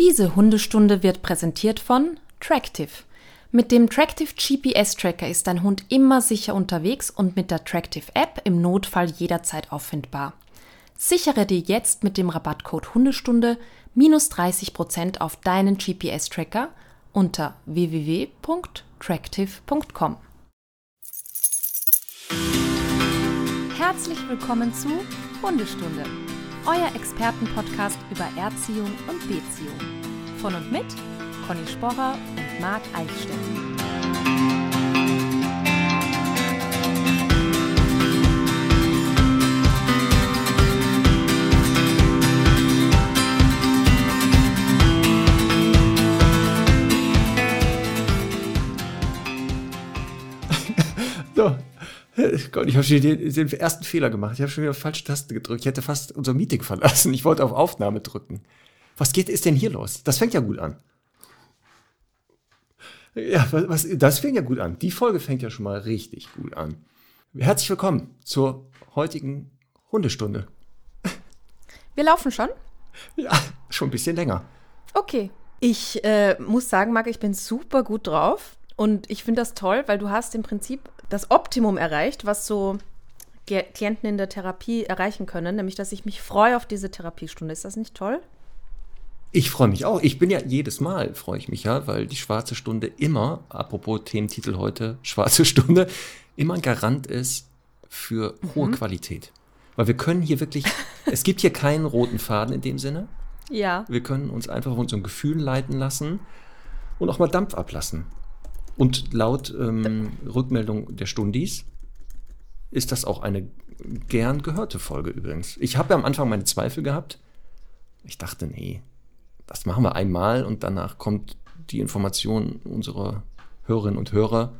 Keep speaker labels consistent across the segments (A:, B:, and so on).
A: Diese Hundestunde wird präsentiert von Tractive. Mit dem Tractive GPS Tracker ist dein Hund immer sicher unterwegs und mit der Tractive App im Notfall jederzeit auffindbar. Sichere dir jetzt mit dem Rabattcode Hundestunde minus 30% auf deinen GPS Tracker unter www.tractive.com. Herzlich willkommen zu Hundestunde, euer Expertenpodcast über Erziehung und Beziehung. Von und mit Conny Sporrer und Marc Eichstätt.
B: So. Gott, ich habe schon den, den ersten Fehler gemacht. Ich habe schon wieder falsche Taste gedrückt. Ich hätte fast unser Meeting verlassen. Ich wollte auf Aufnahme drücken. Was geht, ist denn hier los? Das fängt ja gut an. Ja, was, das fängt ja gut an. Die Folge fängt ja schon mal richtig gut an. Herzlich willkommen zur heutigen Hundestunde.
A: Wir laufen schon?
B: Ja, schon ein bisschen länger.
A: Okay. Ich äh, muss sagen, Marc, ich bin super gut drauf. Und ich finde das toll, weil du hast im Prinzip das Optimum erreicht, was so Klienten in der Therapie erreichen können, nämlich dass ich mich freue auf diese Therapiestunde. Ist das nicht toll?
B: Ich freue mich auch. Ich bin ja jedes Mal, freue ich mich ja, weil die schwarze Stunde immer, apropos Thementitel heute, schwarze Stunde, immer ein Garant ist für hohe mhm. Qualität. Weil wir können hier wirklich, es gibt hier keinen roten Faden in dem Sinne.
A: Ja.
B: Wir können uns einfach von unseren Gefühlen leiten lassen und auch mal Dampf ablassen. Und laut ähm, Rückmeldung der Stundis ist das auch eine gern gehörte Folge übrigens. Ich habe ja am Anfang meine Zweifel gehabt. Ich dachte, nee, das machen wir einmal und danach kommt die Information unserer Hörerinnen und Hörer.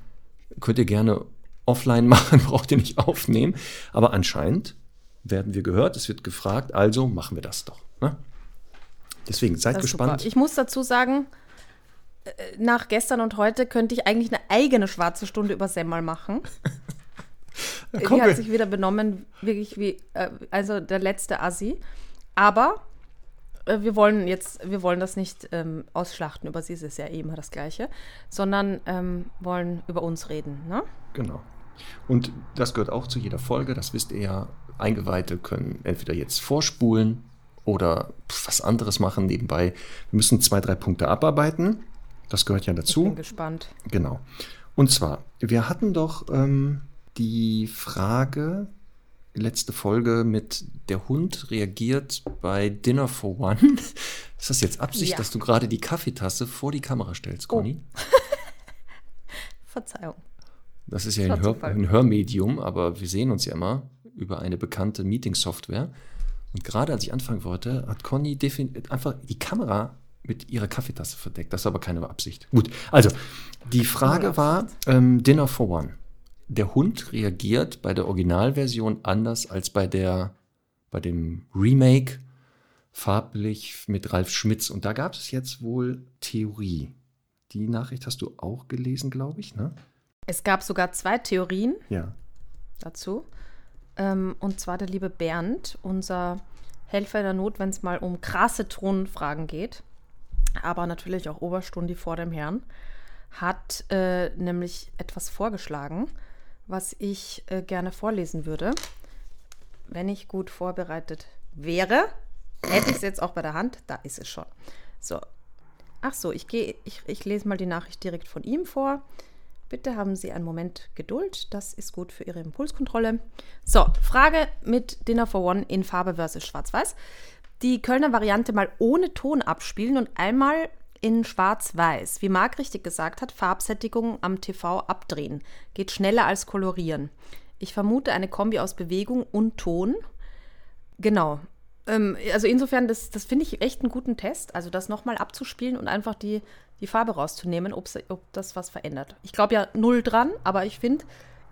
B: Könnt ihr gerne offline machen, braucht ihr nicht aufnehmen. Aber anscheinend werden wir gehört, es wird gefragt, also machen wir das doch. Ne? Deswegen seid gespannt.
A: Super. Ich muss dazu sagen, nach gestern und heute könnte ich eigentlich eine eigene schwarze Stunde über Semmel machen. Die hat sich wieder benommen, wirklich wie, äh, also der letzte Assi. Aber äh, wir wollen jetzt, wir wollen das nicht ähm, ausschlachten, über sie ist es ja eh immer das Gleiche, sondern ähm, wollen über uns reden. Ne?
B: Genau. Und das gehört auch zu jeder Folge, das wisst ihr ja. Eingeweihte können entweder jetzt vorspulen oder was anderes machen nebenbei. Wir müssen zwei, drei Punkte abarbeiten. Das gehört ja dazu. Ich
A: bin gespannt.
B: Genau. Und zwar, wir hatten doch ähm, die Frage, letzte Folge mit der Hund reagiert bei Dinner for One. Ist das jetzt Absicht, ja. dass du gerade die Kaffeetasse vor die Kamera stellst, oh. Conny? Oh.
A: Verzeihung.
B: Das ist ja ein, Hör, ein, Hörmedium, aber wir sehen uns ja immer über eine bekannte Meeting-Software. Und gerade als ich anfangen wollte, hat Conny einfach die Kamera mit ihrer Kaffeetasse verdeckt. Das ist aber keine Absicht. Gut, also die Frage war ähm, Dinner for One. Der Hund reagiert bei der Originalversion anders als bei der bei dem Remake farblich mit Ralf Schmitz. Und da gab es jetzt wohl Theorie. Die Nachricht hast du auch gelesen, glaube ich, ne?
A: Es gab sogar zwei Theorien
B: ja.
A: dazu. Ähm, und zwar der liebe Bernd, unser Helfer der Not, wenn es mal um krasse Thronfragen geht aber natürlich auch Oberstundi vor dem Herrn, hat äh, nämlich etwas vorgeschlagen, was ich äh, gerne vorlesen würde. Wenn ich gut vorbereitet wäre, hätte ich es jetzt auch bei der Hand. Da ist es schon. So. Ach so, ich, gehe, ich, ich lese mal die Nachricht direkt von ihm vor. Bitte haben Sie einen Moment Geduld. Das ist gut für Ihre Impulskontrolle. So, Frage mit Dinner for One in Farbe versus Schwarz-Weiß die Kölner Variante mal ohne Ton abspielen und einmal in Schwarz-Weiß. Wie Marc richtig gesagt hat, Farbsättigung am TV abdrehen. Geht schneller als kolorieren. Ich vermute eine Kombi aus Bewegung und Ton. Genau. Ähm, also insofern, das, das finde ich echt einen guten Test. Also das nochmal abzuspielen und einfach die, die Farbe rauszunehmen, ob das was verändert. Ich glaube ja null dran, aber ich finde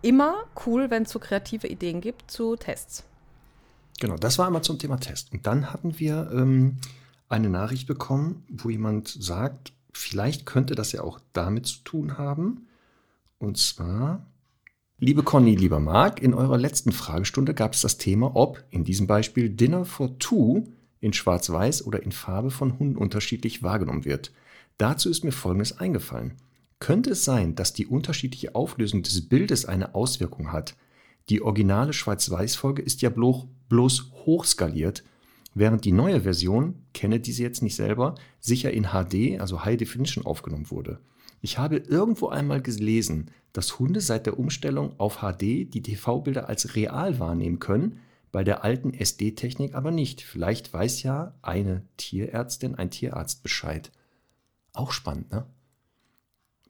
A: immer cool, wenn es so kreative Ideen gibt zu Tests.
B: Genau, das war einmal zum Thema Test. Und dann hatten wir ähm, eine Nachricht bekommen, wo jemand sagt, vielleicht könnte das ja auch damit zu tun haben. Und zwar, liebe Conny, lieber Marc, in eurer letzten Fragestunde gab es das Thema, ob in diesem Beispiel Dinner for Two in Schwarz-Weiß oder in Farbe von Hunden unterschiedlich wahrgenommen wird. Dazu ist mir Folgendes eingefallen. Könnte es sein, dass die unterschiedliche Auflösung des Bildes eine Auswirkung hat? Die originale Schwarz-Weiß-Folge ist ja bloß, bloß hochskaliert, während die neue Version, kenne diese jetzt nicht selber, sicher in HD, also High Definition, aufgenommen wurde. Ich habe irgendwo einmal gelesen, dass Hunde seit der Umstellung auf HD die TV-Bilder als real wahrnehmen können, bei der alten SD-Technik aber nicht. Vielleicht weiß ja eine Tierärztin, ein Tierarzt Bescheid. Auch spannend, ne?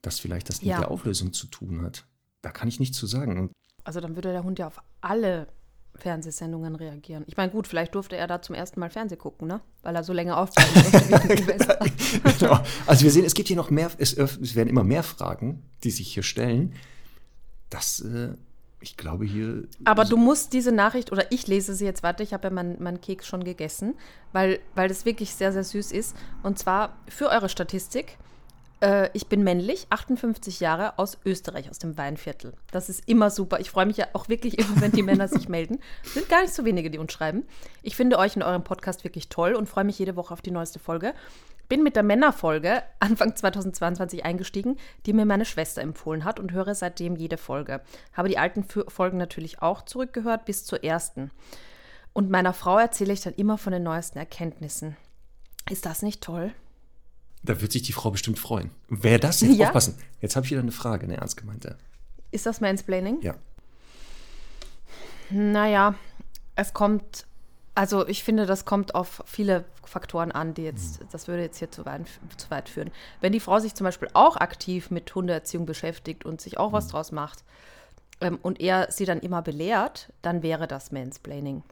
B: Dass vielleicht das mit
A: Ja.
B: der Auflösung zu tun hat. Da kann ich nichts zu sagen. Und
A: Also dann würde der Hund ja auf alle Fernsehsendungen reagieren. Ich meine, gut, vielleicht durfte er da zum ersten Mal Fernseh gucken, ne? Weil er so länger durfte Silvester.
B: genau. Also wir sehen, es gibt hier noch mehr, es, es werden immer mehr Fragen, die sich hier stellen. Das, äh, ich glaube hier.
A: Aber du musst diese Nachricht, oder ich lese sie jetzt, warte, ich habe ja meinen meinen Keks schon gegessen, weil, weil das wirklich sehr, sehr süß ist. Und zwar für eure Statistik. Äh, ich bin männlich, 58 Jahre, aus Österreich, aus dem Weinviertel. Das ist immer super. Ich freue mich ja auch wirklich immer, wenn die Männer sich melden. Sind gar nicht so wenige, die uns schreiben. Ich finde euch in eurem Podcast wirklich toll und freue mich jede Woche auf die neueste Folge. Bin mit der Männerfolge Anfang 2022 eingestiegen, die mir meine Schwester empfohlen hat und höre seitdem jede Folge. Habe die alten Folgen natürlich auch zurückgehört bis zur ersten. Und meiner Frau erzähle ich dann immer von den neuesten Erkenntnissen. Ist das nicht toll?
B: Da wird sich die Frau bestimmt freuen. Wer das jetzt
A: Ja.
B: aufpassen? Jetzt habe ich wieder eine Frage, eine ernst gemeinte.
A: Ist das Mansplaining?
B: Ja.
A: Naja, es kommt, also ich finde, das kommt auf viele Faktoren an, die jetzt, das würde jetzt hier zu weit, zu weit führen. Wenn die Frau sich zum Beispiel auch aktiv mit Hundeerziehung beschäftigt und sich auch was draus macht ähm, und er sie dann immer belehrt, dann wäre das Mansplaining.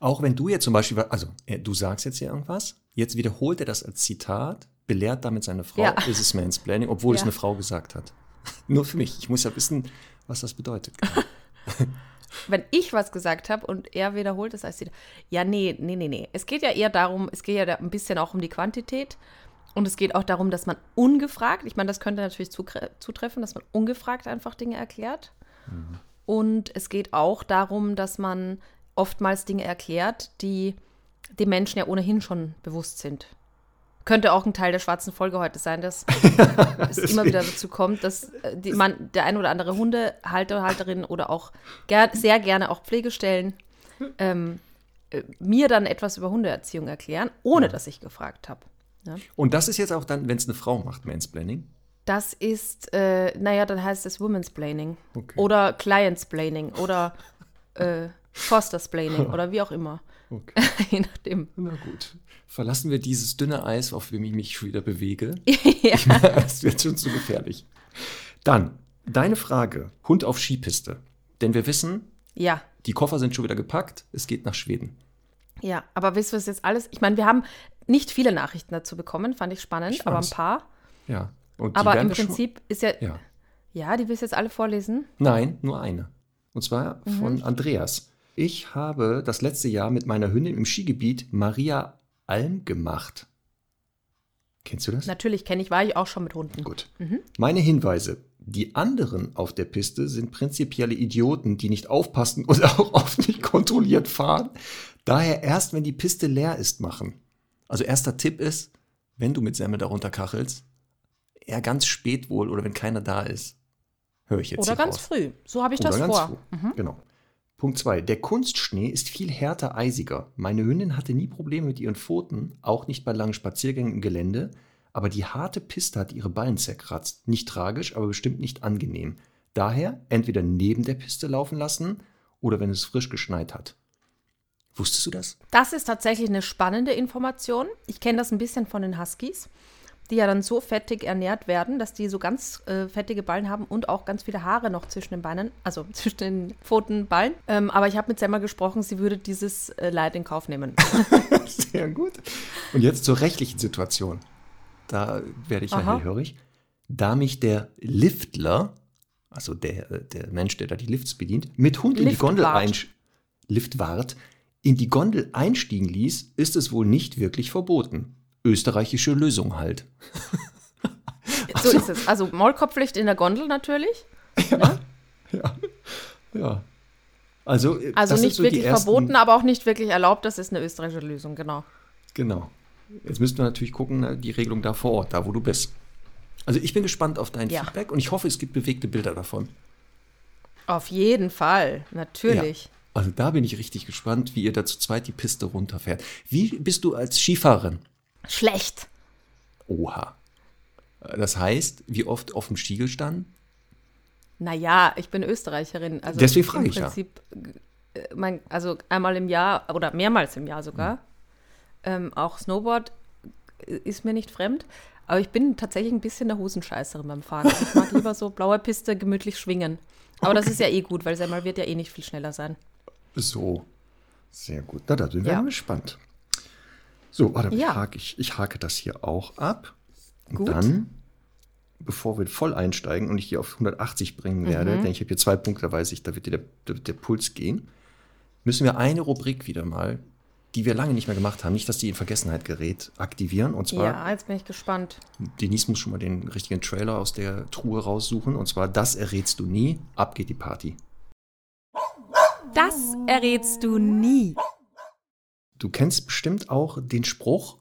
B: Auch wenn du jetzt zum Beispiel, also äh, du sagst jetzt hier irgendwas, jetzt wiederholt er das als Zitat, belehrt damit seine Frau,
A: Ja.
B: ist es Mansplaining, obwohl es
A: Ja.
B: eine Frau gesagt hat. Nur für mich. Ich muss ja wissen, was das bedeutet.
A: Wenn ich was gesagt habe und er wiederholt es als sie. Ja, nee, nee, nee, nee. Es geht ja eher darum, es geht ja ein bisschen auch um die Quantität. Und es geht auch darum, dass man ungefragt, ich meine, das könnte natürlich zutreffen, dass man ungefragt einfach Dinge erklärt. Und es geht auch darum, dass man oftmals Dinge erklärt, die dem Menschen ja ohnehin schon bewusst sind. Könnte auch ein Teil der schwarzen Folge heute sein, dass es immer wieder dazu kommt, dass äh, die, man, der ein oder andere Hundehalter, Halterin oder auch ger sehr gerne auch Pflegestellen ähm, äh, mir dann etwas über Hundeerziehung erklären, ohne dass ich gefragt habe. Ja.
B: Und das ist jetzt auch dann, wenn es eine Frau macht, Mansplaining.
A: Das ist, äh, naja, dann heißt es Women's Planning
B: Okay.
A: oder Clients Planning oder äh, Fosters Planning oder wie auch immer.
B: Okay.
A: Je nachdem.
B: Na gut. Verlassen wir dieses dünne Eis, auf dem ich mich wieder bewege.
A: ja.
B: Ich meine, das wird schon zu gefährlich. Dann, deine Frage, Hund auf Skipiste. Denn wir wissen,
A: ja,
B: die Koffer sind schon wieder gepackt, es geht nach Schweden.
A: ja. Aber wisst ihr, was jetzt alles? Ich meine, wir haben nicht viele Nachrichten dazu bekommen, fand ich spannend,
B: Ich
A: aber ein paar.
B: Ja. Und die
A: Aber im
B: schon-
A: Prinzip ist ja,
B: Ja.
A: ja, die willst du jetzt alle vorlesen?
B: Nein, nur eine. Und zwar
A: Mhm.
B: von Andreas. Ich habe das letzte Jahr mit meiner Hündin im Skigebiet Maria Alm gemacht. Kennst du das?
A: Natürlich kenne ich, war ich auch schon mit Hunden.
B: Gut.
A: Mhm.
B: Meine Hinweise. Die anderen auf der Piste sind prinzipielle Idioten, die nicht aufpassen und auch oft nicht kontrolliert fahren. Daher erst, wenn die Piste leer ist, machen. Also erster Tipp ist, wenn du mit Semmel darunter kachelst, eher ganz spät wohl oder wenn keiner da ist. Höre ich jetzt
A: Oder ganz
B: raus.
A: früh. So habe ich
B: Oder
A: das
B: ganz
A: vor. Mhm.
B: Genau. Punkt 2. Der Kunstschnee ist viel härter, eisiger. Meine Hündin hatte nie Probleme mit ihren Pfoten, auch nicht bei langen Spaziergängen im Gelände, aber die harte Piste hat ihre Ballen zerkratzt. Nicht tragisch, aber bestimmt nicht angenehm. Daher entweder neben der Piste laufen lassen oder wenn es frisch geschneit hat. Wusstest du das?
A: Das ist tatsächlich eine spannende Information. Ich kenne das ein bisschen von den Huskies, die ja dann so fettig ernährt werden, dass die so ganz äh, fettige Ballen haben und auch ganz viele Haare noch zwischen den Beinen, also zwischen den Pfotenballen. Ähm, aber ich habe mit Selma gesprochen, sie würde dieses äh, Leid in Kauf nehmen.
B: Sehr gut. Und jetzt zur rechtlichen Situation. Da werde ich ja hellhörig. Da mich der Liftler, also der, äh, der Mensch, der da die Lifts bedient, mit Hund in die Gondel einsch Liftwart in die Gondel einstiegen ließ, ist es wohl nicht wirklich verboten. Österreichische Lösung halt.
A: So ist es. Also Maulkorbpflicht in der Gondel natürlich.
B: Ja. Ja. Also, äh,
A: Also nicht
B: so
A: wirklich
B: ersten-
A: verboten, aber auch nicht wirklich erlaubt. Das ist eine österreichische Lösung, genau.
B: Genau. Jetzt müssten wir natürlich gucken, na, die Regelung da vor Ort, da wo du bist. Also ich bin gespannt auf dein
A: Ja.
B: Feedback und ich hoffe, es gibt bewegte Bilder davon.
A: Auf jeden Fall, natürlich.
B: Ja. Also da bin ich richtig gespannt, wie ihr da zu zweit die Piste runterfährt. Wie bist du als Skifahrerin?
A: Schlecht.
B: Oha. Das heißt, wie oft auf dem Stiegel standen?
A: Naja, ich bin Österreicherin. Also
B: Deswegen frage
A: im
B: ich ja.
A: Prinzip, äh, mein, also einmal im Jahr oder mehrmals im Jahr sogar. Ähm, auch Snowboard äh, ist mir nicht fremd. Aber ich bin tatsächlich ein bisschen der Hosenscheißerin beim Fahren. Also ich mag lieber so blaue Piste gemütlich schwingen. Aber das ist ja eh gut, weil Semmel wird ja eh nicht viel schneller sein.
B: So. Sehr gut. Na, da sind wir
A: Ja.
B: gespannt. So, warte,
A: Ja.
B: hake ich, ich hake das hier auch ab. Und
A: Gut.
B: dann, bevor wir voll einsteigen und ich hier auf 180 bringen werde,
A: Mhm.
B: denn ich habe hier zwei Punkte, da weiß ich, da wird dir der, der, der Puls gehen, müssen wir eine Rubrik wieder mal, die wir lange nicht mehr gemacht haben, nicht, dass die in Vergessenheit gerät, aktivieren. Und zwar,
A: Ja, jetzt bin ich gespannt.
B: Denise muss schon mal den richtigen Trailer aus der Truhe raussuchen. Und zwar, das errätst du nie, ab geht die Party.
A: Das errätst du nie.
B: Du kennst bestimmt auch den Spruch,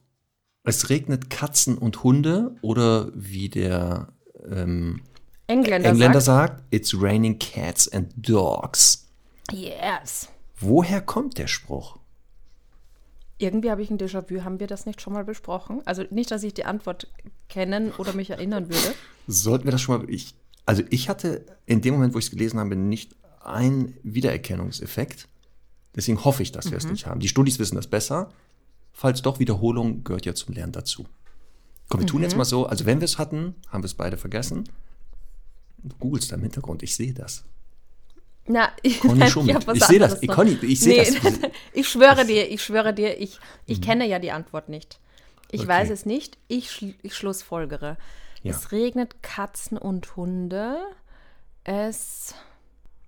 B: es regnet Katzen und Hunde oder wie der ähm,
A: Engländer,
B: Engländer
A: sagt.
B: sagt, it's raining cats and dogs.
A: Yes.
B: Woher kommt der Spruch?
A: Irgendwie habe ich ein Déjà-vu. Haben wir das nicht schon mal besprochen? Also nicht, dass ich die Antwort kennen oder mich erinnern würde.
B: Sollten wir das schon mal. Ich, also ich hatte in dem Moment, wo ich es gelesen habe, nicht einen Wiedererkennungseffekt. Deswegen hoffe ich, dass wir es nicht haben. Die Studis wissen das besser. Falls doch, Wiederholung gehört ja zum Lernen dazu. Komm, wir tun jetzt mal so, also wenn wir es hatten, haben wir es beide vergessen. Du googelst da im Hintergrund, ich sehe das.
A: Na,
B: Conny
A: hab was
B: Ich sehe das.
A: noch.
B: Conny, ich sehe
A: Nee,
B: das.
A: ich schwöre dir, ich schwöre dir, ich, ich kenne ja die Antwort nicht. Ich
B: Okay.
A: weiß es nicht, ich, schl ich schlussfolgere.
B: Ja.
A: Es regnet Katzen und Hunde. Es.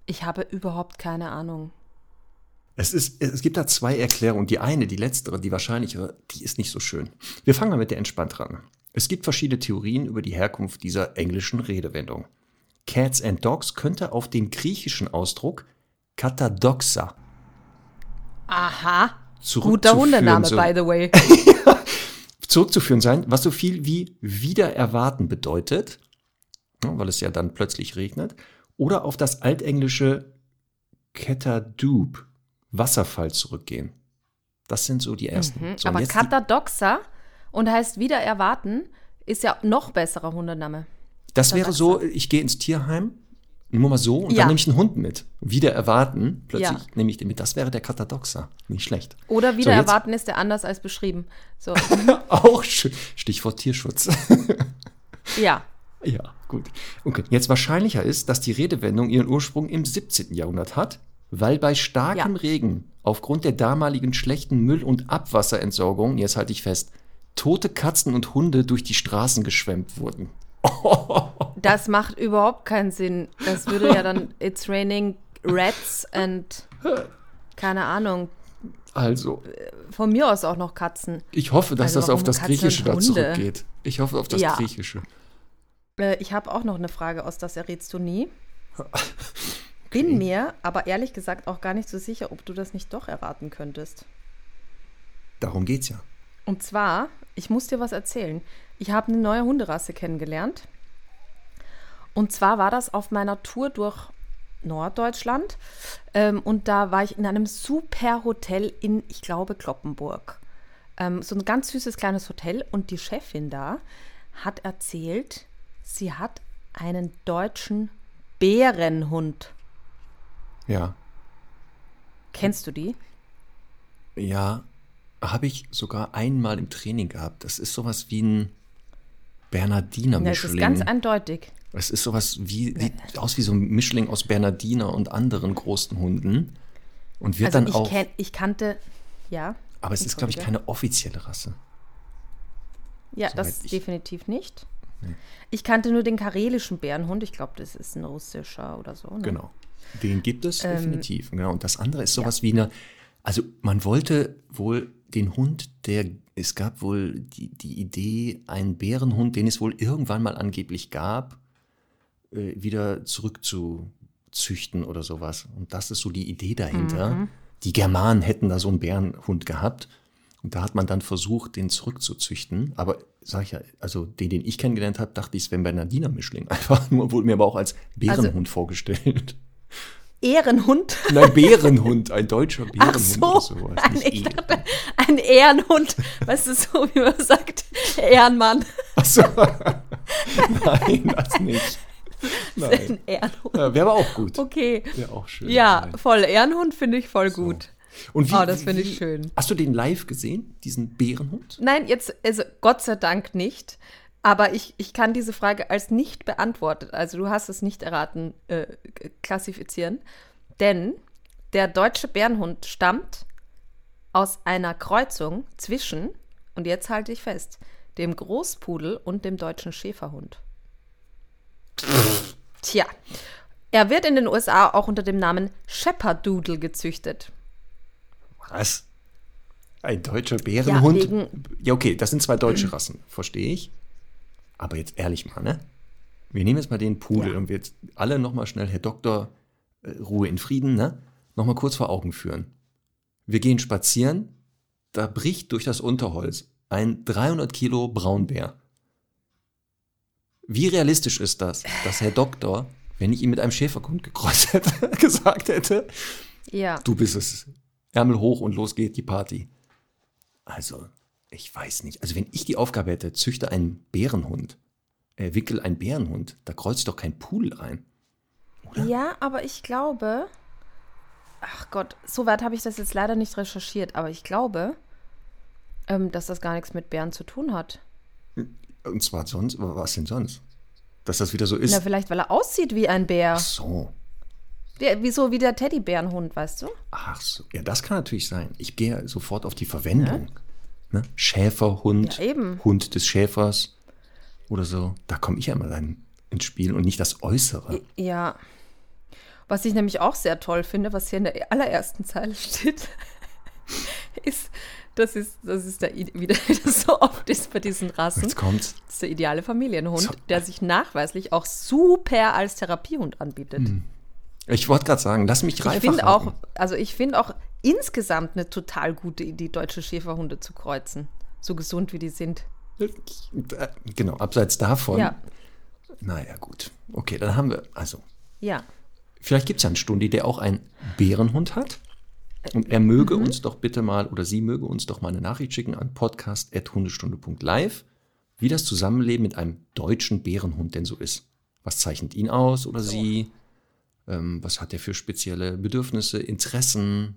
A: Ich habe überhaupt keine Ahnung.
B: Es, ist, es gibt da zwei Erklärungen. Die eine, die letztere, die wahrscheinlichere, die ist nicht so schön. Wir fangen mal mit der entspannt ran. Es gibt verschiedene Theorien über die Herkunft dieser englischen Redewendung. Cats and Dogs könnte auf den griechischen Ausdruck Katadoxa
A: Aha.
B: zurückzuführen,
A: Guter Hundename,
B: so-
A: by the way.
B: zurückzuführen sein, was so viel wie wieder erwarten bedeutet, ja, weil es ja dann plötzlich regnet, oder auf das altenglische Ketadoob, Wasserfall zurückgehen. Das sind so die ersten. So,
A: Mhm. Aber
B: jetzt die-
A: Katadoxa und heißt wieder erwarten, ist ja noch besserer Hundename.
B: Das wäre so, ich gehe ins Tierheim, nur mal so, und
A: Ja.
B: dann nehme ich einen Hund mit. Wieder erwarten, plötzlich
A: Ja.
B: nehme ich den mit. Das wäre der Katadoxa. Nicht schlecht.
A: Oder wieder
B: So,
A: erwarten ist der anders als beschrieben. So,
B: Auch schön. Stichwort Tierschutz.
A: ja.
B: ja, gut. Okay. Jetzt wahrscheinlicher ist, dass die Redewendung ihren Ursprung im 17. Jahrhundert hat, weil bei starkem
A: Ja.
B: Regen aufgrund der damaligen schlechten Müll- und Abwasserentsorgung, jetzt halte ich fest, tote Katzen und Hunde durch die Straßen geschwemmt wurden.
A: Das macht überhaupt keinen Sinn. Das würde ja dann It's raining rats and keine Ahnung.
B: Also,
A: Von mir aus auch noch Katzen.
B: ich hoffe, dass
A: Also
B: das auf das
A: Katzen
B: Griechische da zurückgeht. Ich hoffe auf das
A: Ja.
B: Griechische.
A: Äh, ich habe auch noch eine Frage aus Das errätst du nie. Bin mir aber ehrlich gesagt auch gar nicht so sicher, ob du das nicht doch erraten könntest.
B: Darum geht's ja.
A: Und zwar, ich muss dir was erzählen. Ich habe eine neue Hunderasse kennengelernt. Und zwar war das auf meiner Tour durch Norddeutschland. Ähm, und da war ich in einem super Hotel in, ich glaube, Kloppenburg. Ähm, so ein ganz süßes kleines Hotel. Und die Chefin da hat erzählt, sie hat einen deutschen Bärenhund.
B: Ja.
A: Kennst du die?
B: Ja, habe ich sogar einmal im Training gehabt. Das ist sowas wie ein Bernardiner
A: Ja, das ist ganz eindeutig.
B: Es ist sowas wie, sieht aus wie so ein Mischling aus Bernardiner und anderen großen Hunden. Und wird
A: Also
B: dann
A: ich,
B: auch.
A: kenn, ich kannte, ja.
B: aber es ist, glaube ich, keine offizielle Rasse.
A: Ja,
B: Soweit
A: das
B: ich-
A: definitiv nicht. Ich kannte nur den karelischen Bärenhund. Ich glaube, das ist ein russischer oder so. Ne?
B: Genau. Den gibt es
A: Ähm,
B: definitiv. Genau. Und das andere ist sowas wie eine. Also man wollte wohl den Hund, der es gab wohl die, die Idee, einen Bärenhund, den es wohl irgendwann mal angeblich gab, äh, wieder zurück zu, züchten oder sowas. Und das ist so die Idee dahinter. Die Germanen hätten da so einen Bärenhund gehabt. Und da hat man dann versucht, den zurückzuzüchten. Aber sag ich ja, also den, den ich kennengelernt habe, dachte ich, Sven Bernardiner Mischling. Einfach nur, wurde mir aber auch als Bärenhund vorgestellt.
A: Ehrenhund.
B: Nein, Bärenhund, ein deutscher Bärenhund
A: Ach so,
B: oder sowas.
A: ein,
B: Nicht
A: ich
B: Ehren.
A: dachte, ein Ehrenhund. Weißt du, so wie man sagt, Ehrenmann.
B: Ach so. Nein, das nicht. Nein.
A: Ein Ehrenhund.
B: Ja, Wäre aber auch gut.
A: Okay.
B: Wäre auch schön.
A: Ja,
B: Nein.
A: voll. Ehrenhund finde ich voll gut.
B: Und
A: Oh, das finde ich schön.
B: Hast du den live gesehen, diesen Bärenhund?
A: Nein, jetzt, also Gott sei Dank nicht. Aber ich, ich kann diese Frage als nicht beantwortet, also du hast es nicht erraten, äh, klassifizieren. Denn der deutsche Bärenhund stammt aus einer Kreuzung zwischen, und jetzt halte ich fest, dem Großpudel und dem deutschen Schäferhund. Tja, er wird in den USA auch unter dem Namen Shepherd-Doodle gezüchtet.
B: Was? Ein deutscher Bärenhund? Ja,
A: wegen-
B: okay, das sind zwei deutsche Rassen, verstehe ich. Aber jetzt ehrlich mal, ne? Wir nehmen jetzt mal den Pudel
A: Ja.
B: und wir jetzt alle nochmal schnell, Herr Doktor, äh, Ruhe in Frieden, ne? Nochmal kurz vor Augen führen. Wir gehen spazieren, da bricht durch das Unterholz ein 300 Kilo Braunbär. Wie realistisch ist das, dass Herr Doktor, wenn ich ihn mit einem Schäferhund gekreuzt hätte, gesagt hätte,
A: Ja.
B: Du bist es. Ärmel hoch und los geht die Party. Also, ich weiß nicht. Also, wenn ich die Aufgabe hätte, züchte einen Bärenhund, äh, wickel einen Bärenhund, da kreuzt doch kein Pudel rein.
A: Ja, aber ich glaube, ach Gott, so weit habe ich das jetzt leider nicht recherchiert, aber ich glaube, ähm, dass das gar nichts mit Bären zu tun hat.
B: Und zwar sonst, was denn sonst? Dass das wieder so ist.
A: Na, vielleicht, weil er aussieht wie ein Bär.
B: Ach so.
A: Der, wie so wie der Teddybärenhund, weißt du?
B: Ach so. Ja, das kann natürlich sein. Ich gehe sofort auf die Verwendung. Ne? Schäferhund,
A: Ja, eben.
B: Hund des Schäfers oder so. Da komme ich ja immer dann ins Spiel und nicht das Äußere.
A: Ja. Was ich nämlich auch sehr toll finde, was hier in der allerersten Zeile steht, ist, das ist, das ist der, wie das so oft ist bei diesen Rassen.
B: Jetzt kommt's.
A: Das ist der ideale Familienhund,
B: So.
A: der sich nachweislich auch super als Therapiehund anbietet.
B: Ich wollte gerade sagen, lass mich
A: Ich
B: reifer
A: finde auch, also ich finde auch insgesamt eine total gute Idee, deutsche Schäferhunde zu kreuzen. So gesund wie die sind.
B: Genau, abseits davon.
A: Ja.
B: Naja, gut. Okay, dann haben wir, also,
A: Ja.
B: vielleicht gibt es ja einen Stundi, der auch einen Bärenhund hat. Und er
A: Mhm.
B: möge uns doch bitte mal, oder sie möge uns doch mal eine Nachricht schicken an podcast.hundestunde.live, wie das Zusammenleben mit einem deutschen Bärenhund denn so ist. Was zeichnet ihn aus oder sie? Ähm, was hat er für spezielle Bedürfnisse, Interessen?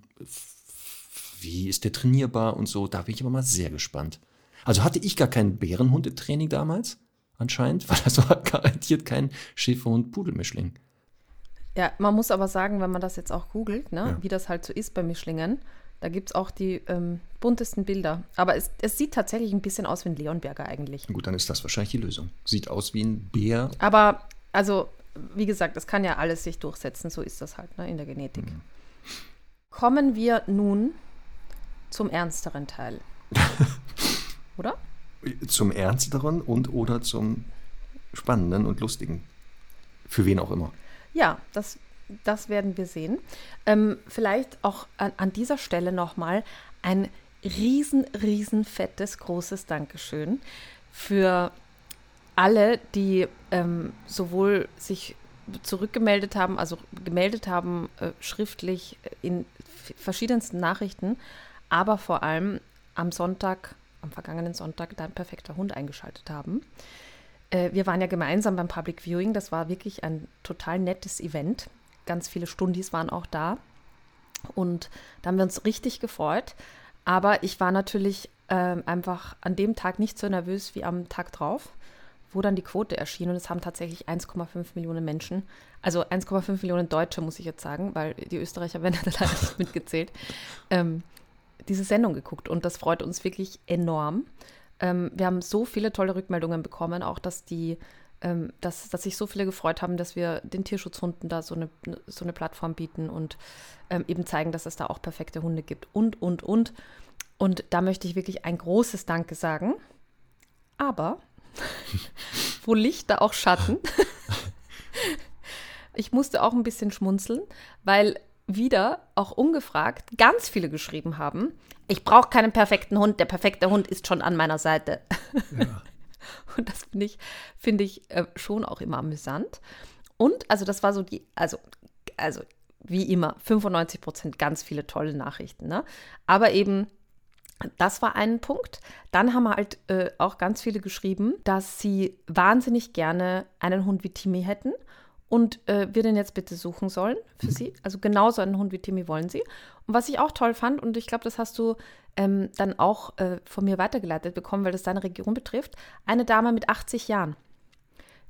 B: Wie ist der trainierbar und so? Da bin ich aber mal sehr gespannt. Also hatte ich gar keinen Bärenhundetraining damals, anscheinend, weil das war garantiert kein Schäferhund-Pudelmischling.
A: Ja, man muss aber sagen, wenn man das jetzt auch googelt, ne,
B: Ja.
A: wie das halt so ist bei Mischlingen, da gibt es auch die ähm, buntesten Bilder. Aber es, es sieht tatsächlich ein bisschen aus wie ein Leonberger eigentlich.
B: Gut, dann ist das wahrscheinlich die Lösung. Sieht aus wie ein Bär.
A: Aber, also, wie gesagt, es kann ja alles sich durchsetzen, so ist das halt ne, in der Genetik. Kommen wir nun zum ernsteren Teil. Oder?
B: Zum Ernsteren und oder zum Spannenden und Lustigen. Für wen auch immer.
A: Ja, das, das werden wir sehen. Ähm, vielleicht auch an, an dieser Stelle nochmal ein riesen, riesen fettes, großes Dankeschön für alle, die ähm, sowohl sich zurückgemeldet haben, also gemeldet haben, äh, schriftlich in f- verschiedensten Nachrichten, aber vor allem am Sonntag, am vergangenen Sonntag, dein perfekter Hund eingeschaltet haben. Äh, wir waren ja gemeinsam beim Public Viewing. Das war wirklich ein total nettes Event. Ganz viele Stundis waren auch da. Und da haben wir uns richtig gefreut. Aber ich war natürlich ähm, einfach an dem Tag nicht so nervös wie am Tag drauf, wo dann die Quote erschien. Und es haben tatsächlich 1,5 Millionen Menschen, also 1,5 Millionen Deutsche, muss ich jetzt sagen, weil die Österreicher werden da leider nicht mitgezählt, ähm, diese Sendung geguckt. Und das freut uns wirklich enorm. Ähm, wir haben so viele tolle Rückmeldungen bekommen, auch dass die, ähm, dass, dass sich so viele gefreut haben, dass wir den Tierschutzhunden da so eine, so eine Plattform bieten und ähm, eben zeigen, dass es da auch perfekte Hunde gibt und, und, und. Und da möchte ich wirklich ein großes Danke sagen. Aber wo Licht, da auch Schatten. ich musste auch ein bisschen schmunzeln, weil wieder, auch ungefragt, ganz viele geschrieben haben, ich brauche keinen perfekten Hund, der perfekte Hund ist schon an meiner Seite. Ja. Und das finde ich, find ich äh, schon auch immer amüsant. Und, also das war so die, also, also wie immer, 95 Prozent ganz viele tolle Nachrichten. Ne? Aber eben, das war ein Punkt. Dann haben halt äh, auch ganz viele geschrieben, dass sie wahnsinnig gerne einen Hund wie Timmy hätten und äh, wir den jetzt bitte suchen sollen für mhm. sie. Also genauso einen Hund wie Timmy wollen sie. Und was ich auch toll fand, und ich glaube, das hast du ähm, dann auch äh, von mir weitergeleitet bekommen, weil das deine Region betrifft, eine Dame mit 80 Jahren,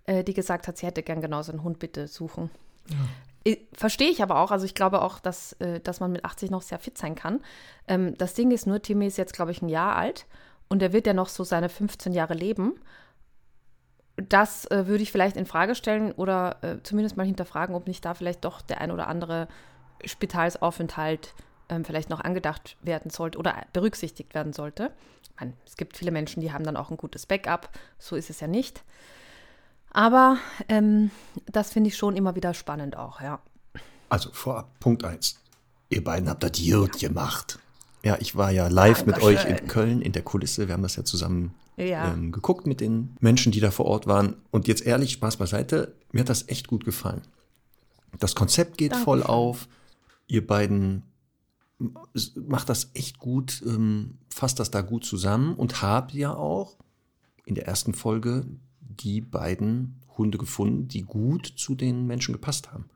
A: äh, die gesagt hat, sie hätte gern genauso einen Hund bitte suchen. Ja. Verstehe ich aber auch. Also ich glaube auch, dass, äh, dass man mit 80 noch sehr fit sein kann. Ähm, das Ding ist nur, Timmy ist jetzt, glaube ich, ein Jahr alt und er wird ja noch so seine 15 Jahre leben das äh, würde ich vielleicht in Frage stellen oder äh, zumindest mal hinterfragen, ob nicht da vielleicht doch der ein oder andere Spitalsaufenthalt ähm, vielleicht noch angedacht werden sollte oder berücksichtigt werden sollte. Meine, es gibt viele Menschen, die haben dann auch ein gutes Backup. So ist es ja nicht. Aber ähm, das finde ich schon immer wieder spannend auch, ja.
B: Also vorab, Punkt 1. Ihr beiden habt das gut gemacht. Ja, ich war ja live mit euch in Köln in der Kulisse. Wir haben das ja zusammen ja. ähm, geguckt mit den Menschen, die da vor Ort waren. Und jetzt ehrlich, Spaß beiseite, mir hat das echt gut gefallen. Das Konzept geht Danke. voll auf. Ihr beiden macht das echt gut, ähm, fasst das da gut zusammen und habt ja auch in der ersten Folge die beiden Hunde gefunden, die gut zu den Menschen gepasst haben.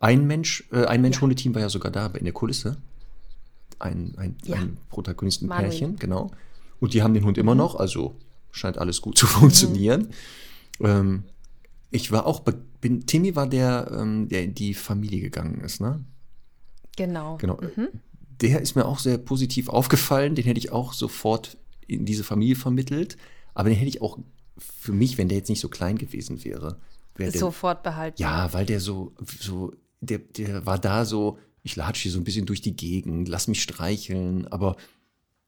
B: Ein Mensch, äh, ein Mensch-Hundeteam war ja sogar da in der Kulisse. Ein, ein, ja. ein Protagonistenpärchen, genau. Und die haben den Hund immer mhm. noch, also scheint alles gut zu funktionieren. Mhm. Ähm, ich war auch, bin, Timmy war der, ähm, der in die Familie gegangen ist, ne?
A: Genau.
B: Genau. Mhm. Der ist mir auch sehr positiv aufgefallen. Den hätte ich auch sofort in diese Familie vermittelt. Aber den hätte ich auch für mich, wenn der jetzt nicht so klein gewesen wäre, wäre
A: sofort behalten.
B: Ja, weil der so, so, der, der war da so, ich latsche hier so ein bisschen durch die Gegend, lass mich streicheln, aber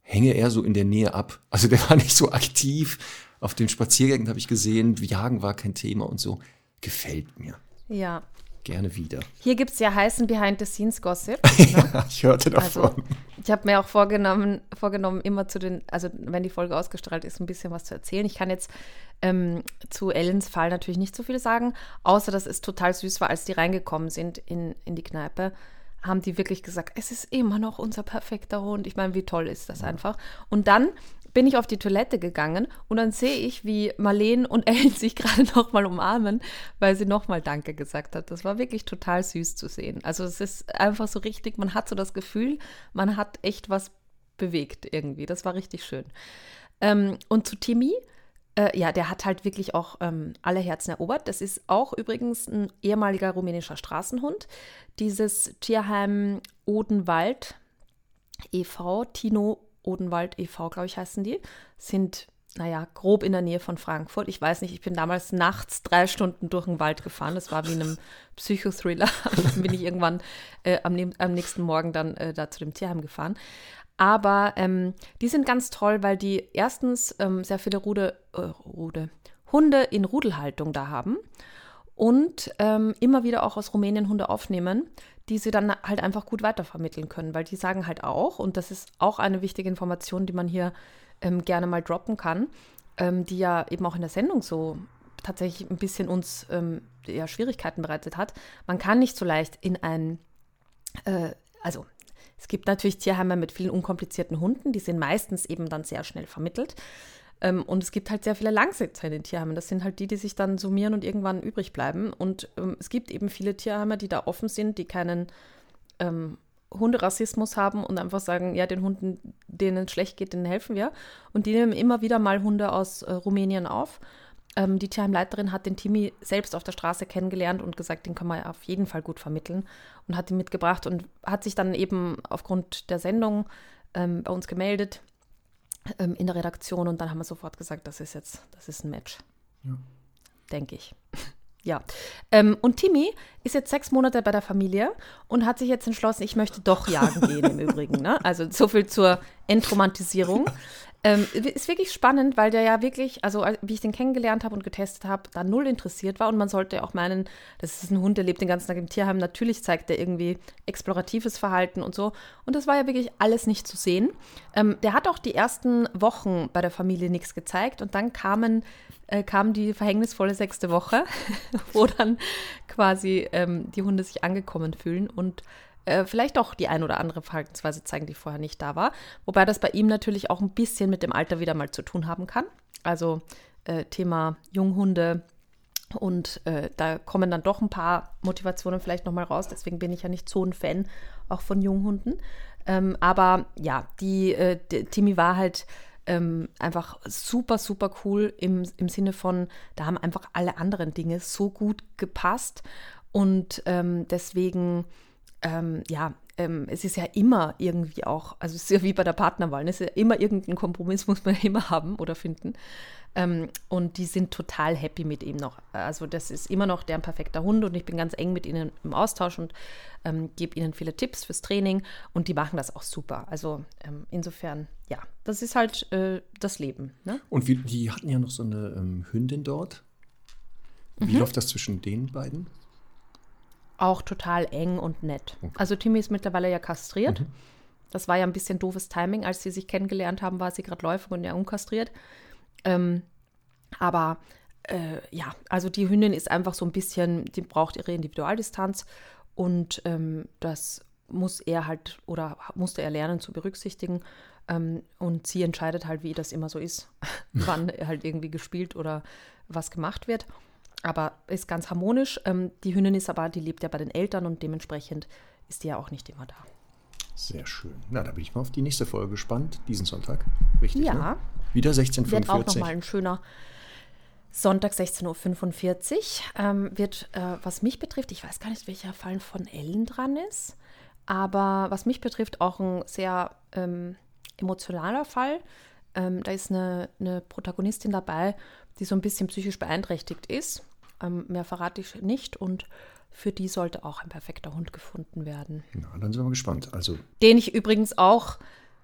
B: hänge er so in der Nähe ab. Also der war nicht so aktiv. Auf den Spaziergängen habe ich gesehen, Jagen war kein Thema und so. Gefällt mir.
A: Ja.
B: Gerne wieder.
A: Hier gibt es ja heißen Behind-the-Scenes-Gossip.
B: Ne? ja, ich hörte davon. Also,
A: ich habe mir auch vorgenommen, vorgenommen, immer zu den, also wenn die Folge ausgestrahlt ist, ein bisschen was zu erzählen. Ich kann jetzt ähm, zu Ellens Fall natürlich nicht so viel sagen, außer dass es total süß war, als die reingekommen sind in, in die Kneipe haben die wirklich gesagt, es ist immer noch unser perfekter Hund. Ich meine, wie toll ist das einfach? Und dann bin ich auf die Toilette gegangen und dann sehe ich, wie Marleen und Ellen sich gerade nochmal umarmen, weil sie nochmal Danke gesagt hat. Das war wirklich total süß zu sehen. Also es ist einfach so richtig, man hat so das Gefühl, man hat echt was bewegt irgendwie. Das war richtig schön. Ähm, und zu Timmy, äh, ja, der hat halt wirklich auch ähm, alle Herzen erobert. Das ist auch übrigens ein ehemaliger rumänischer Straßenhund. Dieses Tierheim Odenwald e.V., Tino Odenwald e.V., glaube ich, heißen die, sind, naja, grob in der Nähe von Frankfurt. Ich weiß nicht, ich bin damals nachts drei Stunden durch den Wald gefahren. Das war wie in einem Psychothriller. dann bin ich irgendwann äh, am, am, nächsten Morgen dann äh, da zu dem Tierheim gefahren. Aber ähm, die sind ganz toll, weil die erstens ähm, sehr viele Rude, äh, Rude, Hunde in Rudelhaltung da haben und ähm, immer wieder auch aus Rumänien Hunde aufnehmen, die sie dann halt einfach gut weitervermitteln können, weil die sagen halt auch, und das ist auch eine wichtige Information, die man hier ähm, gerne mal droppen kann, ähm, die ja eben auch in der Sendung so tatsächlich ein bisschen uns ähm, ja, Schwierigkeiten bereitet hat. Man kann nicht so leicht in ein, äh, also es gibt natürlich Tierheime mit vielen unkomplizierten Hunden, die sind meistens eben dann sehr schnell vermittelt. Ähm, und es gibt halt sehr viele Langsitzer in den Tierheimen. Das sind halt die, die sich dann summieren und irgendwann übrig bleiben. Und ähm, es gibt eben viele Tierheime, die da offen sind, die keinen ähm, Hunderassismus haben und einfach sagen, ja, den Hunden, denen es schlecht geht, denen helfen wir. Und die nehmen immer wieder mal Hunde aus äh, Rumänien auf ähm, die Tierheimleiterin hat den Timmy selbst auf der Straße kennengelernt und gesagt, den kann man auf jeden Fall gut vermitteln und hat ihn mitgebracht und hat sich dann eben aufgrund der Sendung ähm, bei uns gemeldet ähm, in der Redaktion und dann haben wir sofort gesagt, das ist jetzt, das ist ein Match. Ja. Denke ich. Ja. Ähm, und Timmy ist jetzt sechs Monate bei der Familie und hat sich jetzt entschlossen, ich möchte doch jagen gehen im Übrigen. Ne? Also so viel zur Entromantisierung. Ähm, ist wirklich spannend, weil der ja wirklich, also wie ich den kennengelernt habe und getestet habe, da null interessiert war. Und man sollte auch meinen, das ist ein Hund, der lebt den ganzen Tag im Tierheim. Natürlich zeigt er irgendwie exploratives Verhalten und so. Und das war ja wirklich alles nicht zu sehen. Ähm, der hat auch die ersten Wochen bei der Familie nichts gezeigt. Und dann kamen, äh, kam die verhängnisvolle sechste Woche, wo dann quasi ähm, die Hunde sich angekommen fühlen und äh, vielleicht auch die ein oder andere Verhaltensweise zeigen, die vorher nicht da war. Wobei das bei ihm natürlich auch ein bisschen mit dem Alter wieder mal zu tun haben kann. Also äh, Thema Junghunde. Und äh, da kommen dann doch ein paar Motivationen vielleicht nochmal raus. Deswegen bin ich ja nicht so ein Fan auch von Junghunden. Ähm, aber ja, die, äh, die Timmy war halt ähm, einfach super, super cool im, im Sinne von, da haben einfach alle anderen Dinge so gut gepasst. Und ähm, deswegen ähm, ja, ähm, es ist ja immer irgendwie auch, also es ist ja wie bei der Partnerwahl, ne? es ist ja immer irgendein Kompromiss, muss man immer haben oder finden. Ähm, und die sind total happy mit ihm noch. Also das ist immer noch deren perfekter Hund und ich bin ganz eng mit ihnen im Austausch und ähm, gebe ihnen viele Tipps fürs Training und die machen das auch super. Also ähm, insofern, ja, das ist halt äh, das Leben. Ne?
B: Und wie, die hatten ja noch so eine ähm, Hündin dort. Wie mhm. läuft das zwischen den beiden?
A: Auch total eng und nett. Okay. Also Timmy ist mittlerweile ja kastriert. Mhm. Das war ja ein bisschen doofes Timing. Als sie sich kennengelernt haben, war sie gerade läufig und ja unkastriert. Ähm, aber äh, ja, also die Hündin ist einfach so ein bisschen, die braucht ihre Individualdistanz und ähm, das muss er halt oder musste er lernen zu berücksichtigen. Ähm, und sie entscheidet halt, wie das immer so ist, wann halt irgendwie gespielt oder was gemacht wird aber ist ganz harmonisch. Ähm, die Hündin ist aber, die lebt ja bei den Eltern und dementsprechend ist die ja auch nicht immer da.
B: Sehr schön. Na, da bin ich mal auf die nächste Folge gespannt, diesen Sonntag. Richtig,
A: ja.
B: Ne? Wieder 16.45 Uhr.
A: Wird auch nochmal ein schöner Sonntag 16.45 Uhr. Ähm, wird, äh, was mich betrifft, ich weiß gar nicht, welcher Fall von Ellen dran ist, aber was mich betrifft, auch ein sehr ähm, emotionaler Fall. Ähm, da ist eine, eine Protagonistin dabei, die so ein bisschen psychisch beeinträchtigt ist ähm, mehr verrate ich nicht und für die sollte auch ein perfekter Hund gefunden werden.
B: Na, dann sind wir gespannt. Also
A: Den ich übrigens auch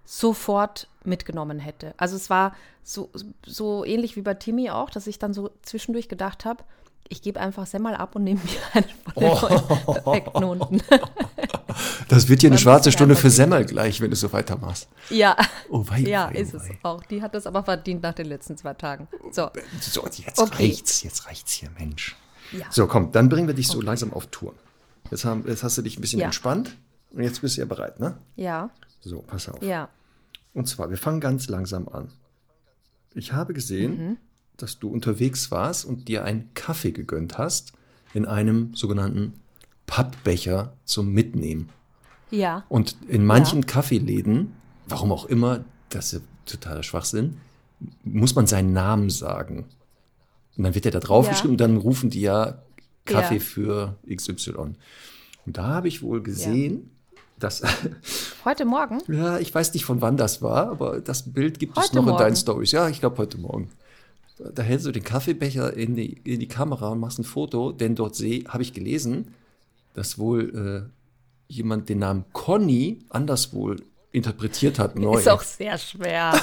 A: sofort mitgenommen hätte. Also es war so, so ähnlich wie bei Timmy auch, dass ich dann so zwischendurch gedacht habe, ich gebe einfach Semmel ab und nehme mir einen von den oh. perfekten Hunden.
B: Das wird hier eine schwarze Stunde für Semmel gleich, wenn du so weitermachst.
A: Ja, oh, wei, ja wei, ist wei. es auch. Die hat das aber verdient nach den letzten zwei Tagen. So,
B: so jetzt okay. reicht's, jetzt reicht's hier, Mensch. Ja. So, komm, dann bringen wir dich so okay. langsam auf Tour. Jetzt, haben, jetzt hast du dich ein bisschen ja. entspannt und jetzt bist du ja bereit, ne?
A: Ja.
B: So, pass auf.
A: Ja.
B: Und zwar, wir fangen ganz langsam an. Ich habe gesehen, mhm. Dass du unterwegs warst und dir einen Kaffee gegönnt hast in einem sogenannten Pappbecher zum Mitnehmen.
A: Ja.
B: Und in manchen ja. Kaffeeläden, warum auch immer, das ist totaler Schwachsinn, muss man seinen Namen sagen. Und dann wird er da draufgeschrieben ja. und dann rufen die ja Kaffee ja. für XY. Und da habe ich wohl gesehen, dass.
A: Heute Morgen?
B: ja, ich weiß nicht, von wann das war, aber das Bild gibt heute es noch morgen. in deinen Stories. Ja, ich glaube heute Morgen. Da hältst du den Kaffeebecher in die, in die Kamera und machst ein Foto, denn dort habe ich gelesen, dass wohl äh, jemand den Namen Conny anders wohl interpretiert hat.
A: Neu. Ist auch sehr schwer.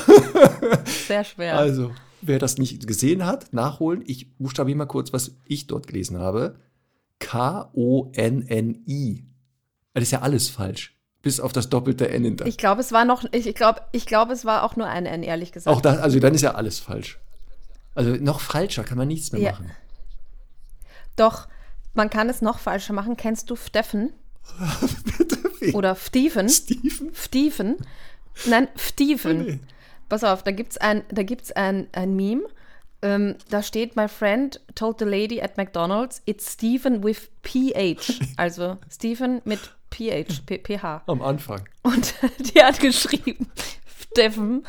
A: sehr schwer.
B: Also, wer das nicht gesehen hat, nachholen. Ich buchstabiere mal kurz, was ich dort gelesen habe. K-O-N-N-I. Das ist ja alles falsch. Bis auf das doppelte N in
A: der. Ich glaube, es war noch, ich glaube, ich glaube, es war auch nur ein N, ehrlich gesagt.
B: Auch das, also dann ist ja alles falsch. Also noch falscher kann man nichts mehr ja. machen.
A: Doch, man kann es noch falscher machen. Kennst du Steffen? Oder Steven?
B: Steven?
A: Steven? Nein, Steven. Nee. Pass auf, da gibt es ein, ein, ein Meme. Ähm, da steht, my friend told the lady at McDonald's, it's Stephen with PH. Also Stephen mit PH, P PH.
B: Am Anfang.
A: Und die hat geschrieben, Steffen.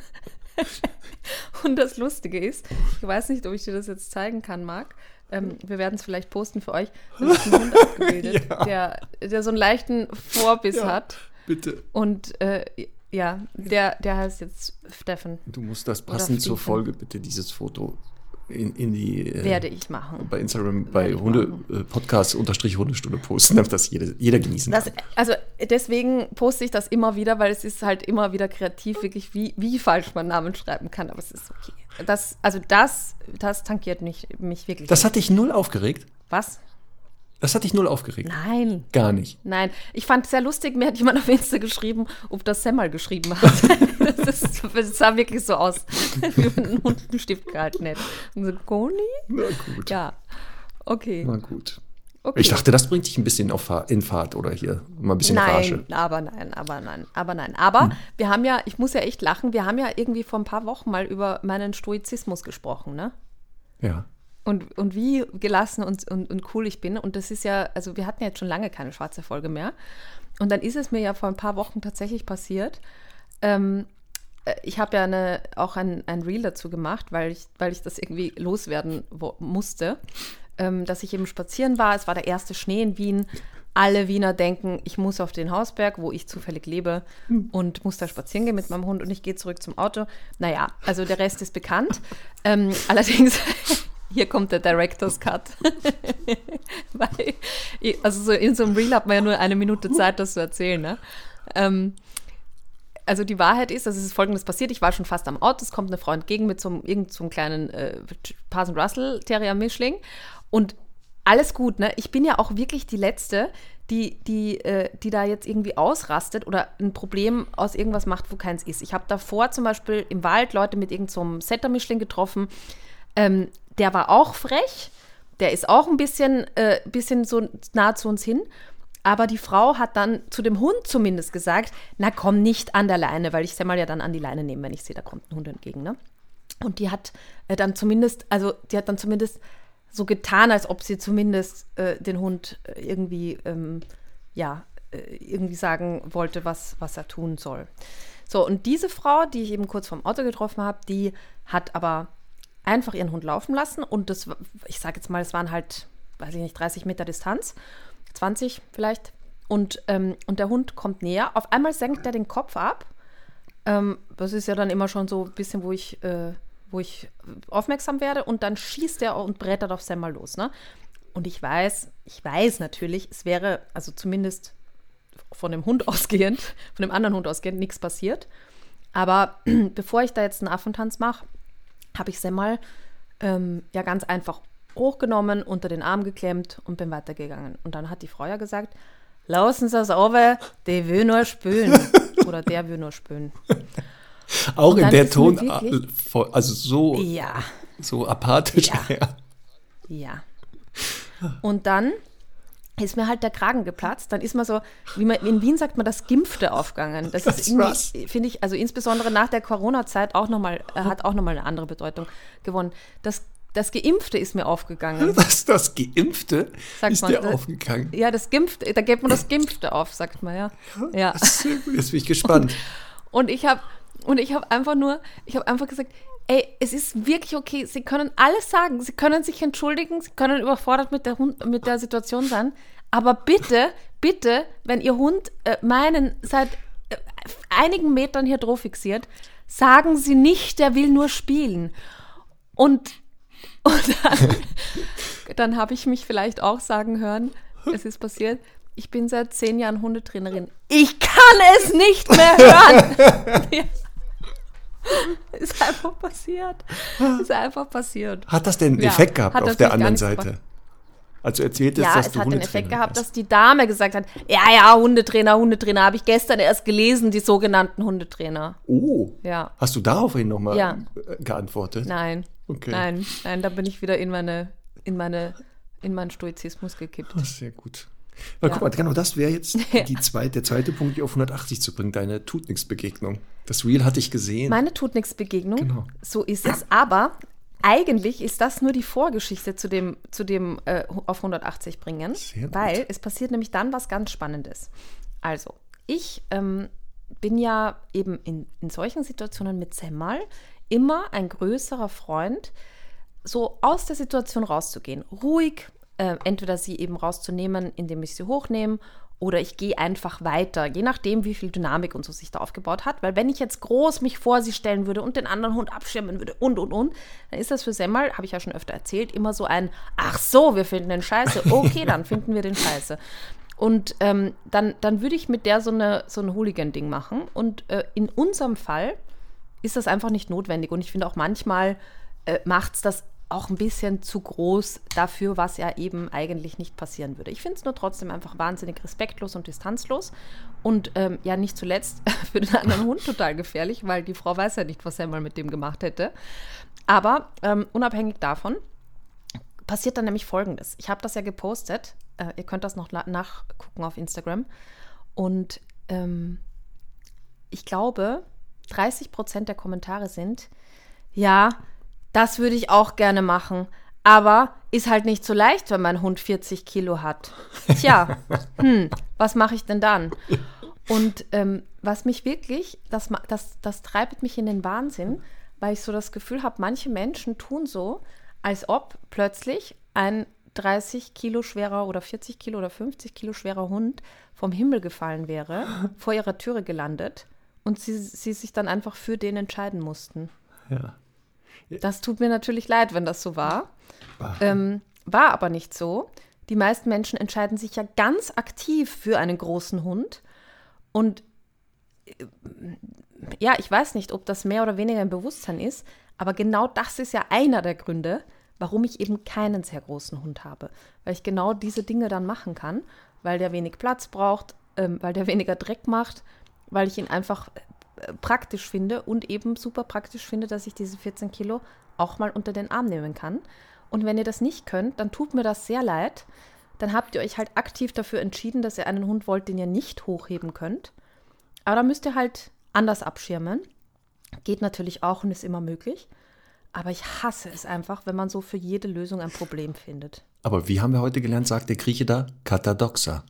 A: Und das Lustige ist, ich weiß nicht, ob ich dir das jetzt zeigen kann, Marc. Ähm, wir werden es vielleicht posten für euch. Da ist ein Hund abgebildet, ja. der, der so einen leichten Vorbiss ja, hat.
B: Bitte.
A: Und äh, ja, der, der heißt jetzt Steffen.
B: Du musst das passend zur Folge bitte dieses Foto in, in die äh,
A: Werde ich machen.
B: bei Instagram bei Hunde äh, Podcast unterstrich Hundestunde posten, damit das jeder, jeder genießen
A: Das,
B: kann.
A: also deswegen poste ich das immer wieder, weil es ist halt immer wieder kreativ, wirklich, wie, wie falsch man Namen schreiben kann, aber es ist okay. Das, also das, das tankiert mich, mich wirklich.
B: Das hat dich null aufgeregt?
A: Was?
B: Das hat dich null aufgeregt?
A: Nein.
B: Gar nicht.
A: Nein, ich fand es sehr lustig. Mir hat jemand auf Insta geschrieben, ob das Semmel geschrieben hat. Das, ist, das sah wirklich so aus, wie wenn ein Hund einen Stift gehalten hätte. Und so, Goni?
B: Na gut.
A: Ja, okay.
B: Na gut.
A: okay.
B: Ich dachte, das bringt dich ein bisschen auf in Fahrt oder hier mal ein bisschen Rage.
A: Nein, aber nein, aber nein, aber nein. Aber wir haben ja, ich muss ja echt lachen, wir haben ja irgendwie vor ein paar Wochen mal über meinen Stoizismus gesprochen, ne?
B: Ja.
A: Und, und wie gelassen und, und, und cool ich bin. Und das ist ja, also wir hatten ja jetzt schon lange keine schwarze Folge mehr. Und dann ist es mir ja vor ein paar Wochen tatsächlich passiert. Ähm, äh, ich habe ja eine, auch ein, ein Reel dazu gemacht, weil ich, weil ich das irgendwie loswerden wo, musste. Ähm, dass ich eben spazieren war. Es war der erste Schnee in Wien. Alle Wiener denken, ich muss auf den Hausberg, wo ich zufällig lebe, und muss da spazieren gehen mit meinem Hund und ich gehe zurück zum Auto. Naja, also der Rest ist bekannt. Ähm, allerdings, hier kommt der Director's Cut. Weil, also so in so einem Reel hat man ja nur eine Minute Zeit, das zu erzählen. Ne? Ähm, also die Wahrheit ist, dass es folgendes passiert. Ich war schon fast am Auto, es kommt eine Frau entgegen mit so einem, irgend so einem kleinen äh, Parson Russell Terrier Mischling und alles gut, ne? Ich bin ja auch wirklich die Letzte, die, die, äh, die da jetzt irgendwie ausrastet oder ein Problem aus irgendwas macht, wo keins ist. Ich habe davor zum Beispiel im Wald Leute mit irgendeinem so Setter-Mischling getroffen. Ähm, der war auch frech. Der ist auch ein bisschen, äh, bisschen so nah zu uns hin. Aber die Frau hat dann zu dem Hund zumindest gesagt, na komm nicht an der Leine, weil ich Semmel ja dann an die Leine nehme, wenn ich sehe, da kommt ein Hund entgegen. Ne? Und die hat äh, dann zumindest, also die hat dann zumindest so getan, als ob sie zumindest äh, den Hund äh, irgendwie, ähm, ja, äh, irgendwie sagen wollte, was, was er tun soll. So, und diese Frau, die ich eben kurz vorm Auto getroffen habe, die hat aber einfach ihren Hund laufen lassen und das, ich sage jetzt mal, es waren halt, weiß ich nicht, 30 Meter Distanz, 20 vielleicht. Und, ähm, und der Hund kommt näher. Auf einmal senkt er den Kopf ab. Ähm, das ist ja dann immer schon so ein bisschen, wo ich, äh, wo ich aufmerksam werde. Und dann schießt er und brettert auf Sam mal los. Ne? Und ich weiß, ich weiß natürlich, es wäre, also zumindest von dem Hund ausgehend, von dem anderen Hund ausgehend, nichts passiert. Aber bevor ich da jetzt einen Affentanz mache, habe ich Semmel ähm, ja ganz einfach hochgenommen, unter den Arm geklemmt und bin weitergegangen. Und dann hat die Frau ja gesagt, lassen Sie es over, der will nur spülen. Oder der will nur spülen.
B: Auch in der Ton,
A: wirklich-
B: also so,
A: Ja,
B: so apathisch.
A: Ja. ja. Und dann ist mir halt der Kragen geplatzt. Dann ist man so, wie man in Wien sagt man, das Gimpfte aufgegangen. Das ist irgendwie, finde ich, also insbesondere nach der Corona-Zeit auch nochmal, äh, hat auch nochmal eine andere Bedeutung gewonnen. Das, das Geimpfte ist mir aufgegangen.
B: Was, das Geimpfte
A: Sagt
B: ist
A: man,
B: dir
A: das-
B: aufgegangen.
A: Ja, das Gimpfte, da gibt man das Gimpfte auf, sagt man, ja. Ja.
B: Gut, Jetzt bin ich gespannt.
A: Und ich habe und ich habe einfach nur, ich habe einfach gesagt, ey, es ist wirklich okay. Sie können alles sagen. Sie können sich entschuldigen. Sie können überfordert mit der, Hund, mit der Situation sein. Aber bitte, bitte, wenn Ihr Hund äh, meinen seit äh, einigen Metern hier drauf fixiert, sagen Sie nicht, der will nur spielen. Und, und dann, dann habe ich mich vielleicht auch sagen hören, es ist passiert, ich bin seit zehn Jahren Hundetrainerin. Ich kann es nicht mehr hören. Ja. Ist einfach passiert. Ist einfach passiert.
B: Hat das denn einen
A: Ja,
B: Effekt gehabt auf der anderen Seite?
A: gebracht.
B: Als du erzähltest,
A: Ja,
B: dass
A: es
B: du
A: hat den Effekt gehabt,
B: bist.
A: dass die Dame gesagt hat, ja, ja, Hundetrainer, Hundetrainer, habe ich gestern erst gelesen, die sogenannten Hundetrainer.
B: Oh,
A: Ja.
B: hast du daraufhin nochmal
A: Ja.
B: geantwortet?
A: Nein,
B: Okay.
A: nein, nein, da bin ich wieder in meine, in meine, in meinen Stoizismus gekippt.
B: Ist sehr gut. Weil
A: Ja.
B: guck mal, genau das wäre jetzt die zweite, der zweite Punkt, die auf 180 zu bringen, deine tut nix Begegnung. Das Reel hatte ich gesehen.
A: Meine tut nichts Begegnung.
B: Genau.
A: So ist es. Aber eigentlich ist das nur die Vorgeschichte zu dem, zu dem äh, auf 180 bringen. Weil es passiert nämlich dann was ganz Spannendes. Also, ich ähm, bin ja eben in, in solchen Situationen mit Semmal immer ein größerer Freund, so aus der Situation rauszugehen. Ruhig, äh, entweder sie eben rauszunehmen, indem ich sie hochnehme, oder ich gehe einfach weiter, je nachdem, wie viel Dynamik und so sich da aufgebaut hat. Weil wenn ich jetzt groß mich vor sie stellen würde und den anderen Hund abschirmen würde und, und, und, dann ist das für Semmel, habe ich ja schon öfter erzählt, immer so ein, ach so, wir finden den scheiße. Okay, dann finden wir den scheiße. Und ähm, dann, dann würde ich mit der so, eine, so ein Hooligan-Ding machen. Und äh, in unserem Fall ist das einfach nicht notwendig. Und ich finde auch manchmal äh, macht es das auch ein bisschen zu groß dafür, was ja eben eigentlich nicht passieren würde. Ich finde es nur trotzdem einfach wahnsinnig respektlos und distanzlos und ähm, ja nicht zuletzt für den anderen Hund total gefährlich, weil die Frau weiß ja nicht, was er mal mit dem gemacht hätte. Aber ähm, unabhängig davon passiert dann nämlich Folgendes. Ich habe das ja gepostet. Äh, ihr könnt das noch nachgucken auf Instagram. Und ähm, ich glaube, 30 Prozent der Kommentare sind, ja, das würde ich auch gerne machen. Aber ist halt nicht so leicht, wenn mein Hund 40 Kilo hat. Tja, hm, was mache ich denn dann? Und ähm, was mich wirklich, das, das, das treibt mich in den Wahnsinn, weil ich so das Gefühl habe, manche Menschen tun so, als ob plötzlich ein 30 Kilo schwerer oder 40 Kilo oder 50 Kilo schwerer Hund vom Himmel gefallen wäre, vor ihrer Türe gelandet und sie, sie sich dann einfach für den entscheiden mussten.
B: Ja.
A: Das tut mir natürlich leid, wenn das so war. Ähm, war aber nicht so. Die meisten Menschen entscheiden sich ja ganz aktiv für einen großen Hund. Und äh, ja, ich weiß nicht, ob das mehr oder weniger im Bewusstsein ist, aber genau das ist ja einer der Gründe, warum ich eben keinen sehr großen Hund habe. Weil ich genau diese Dinge dann machen kann, weil der wenig Platz braucht, ähm, weil der weniger Dreck macht, weil ich ihn einfach praktisch finde und eben super praktisch finde, dass ich diese 14 Kilo auch mal unter den Arm nehmen kann. Und wenn ihr das nicht könnt, dann tut mir das sehr leid. Dann habt ihr euch halt aktiv dafür entschieden, dass ihr einen Hund wollt, den ihr nicht hochheben könnt. Aber da müsst ihr halt anders abschirmen. Geht natürlich auch und ist immer möglich. Aber ich hasse es einfach, wenn man so für jede Lösung ein Problem findet.
B: Aber wie haben wir heute gelernt, sagt der Grieche da? Katadoxa.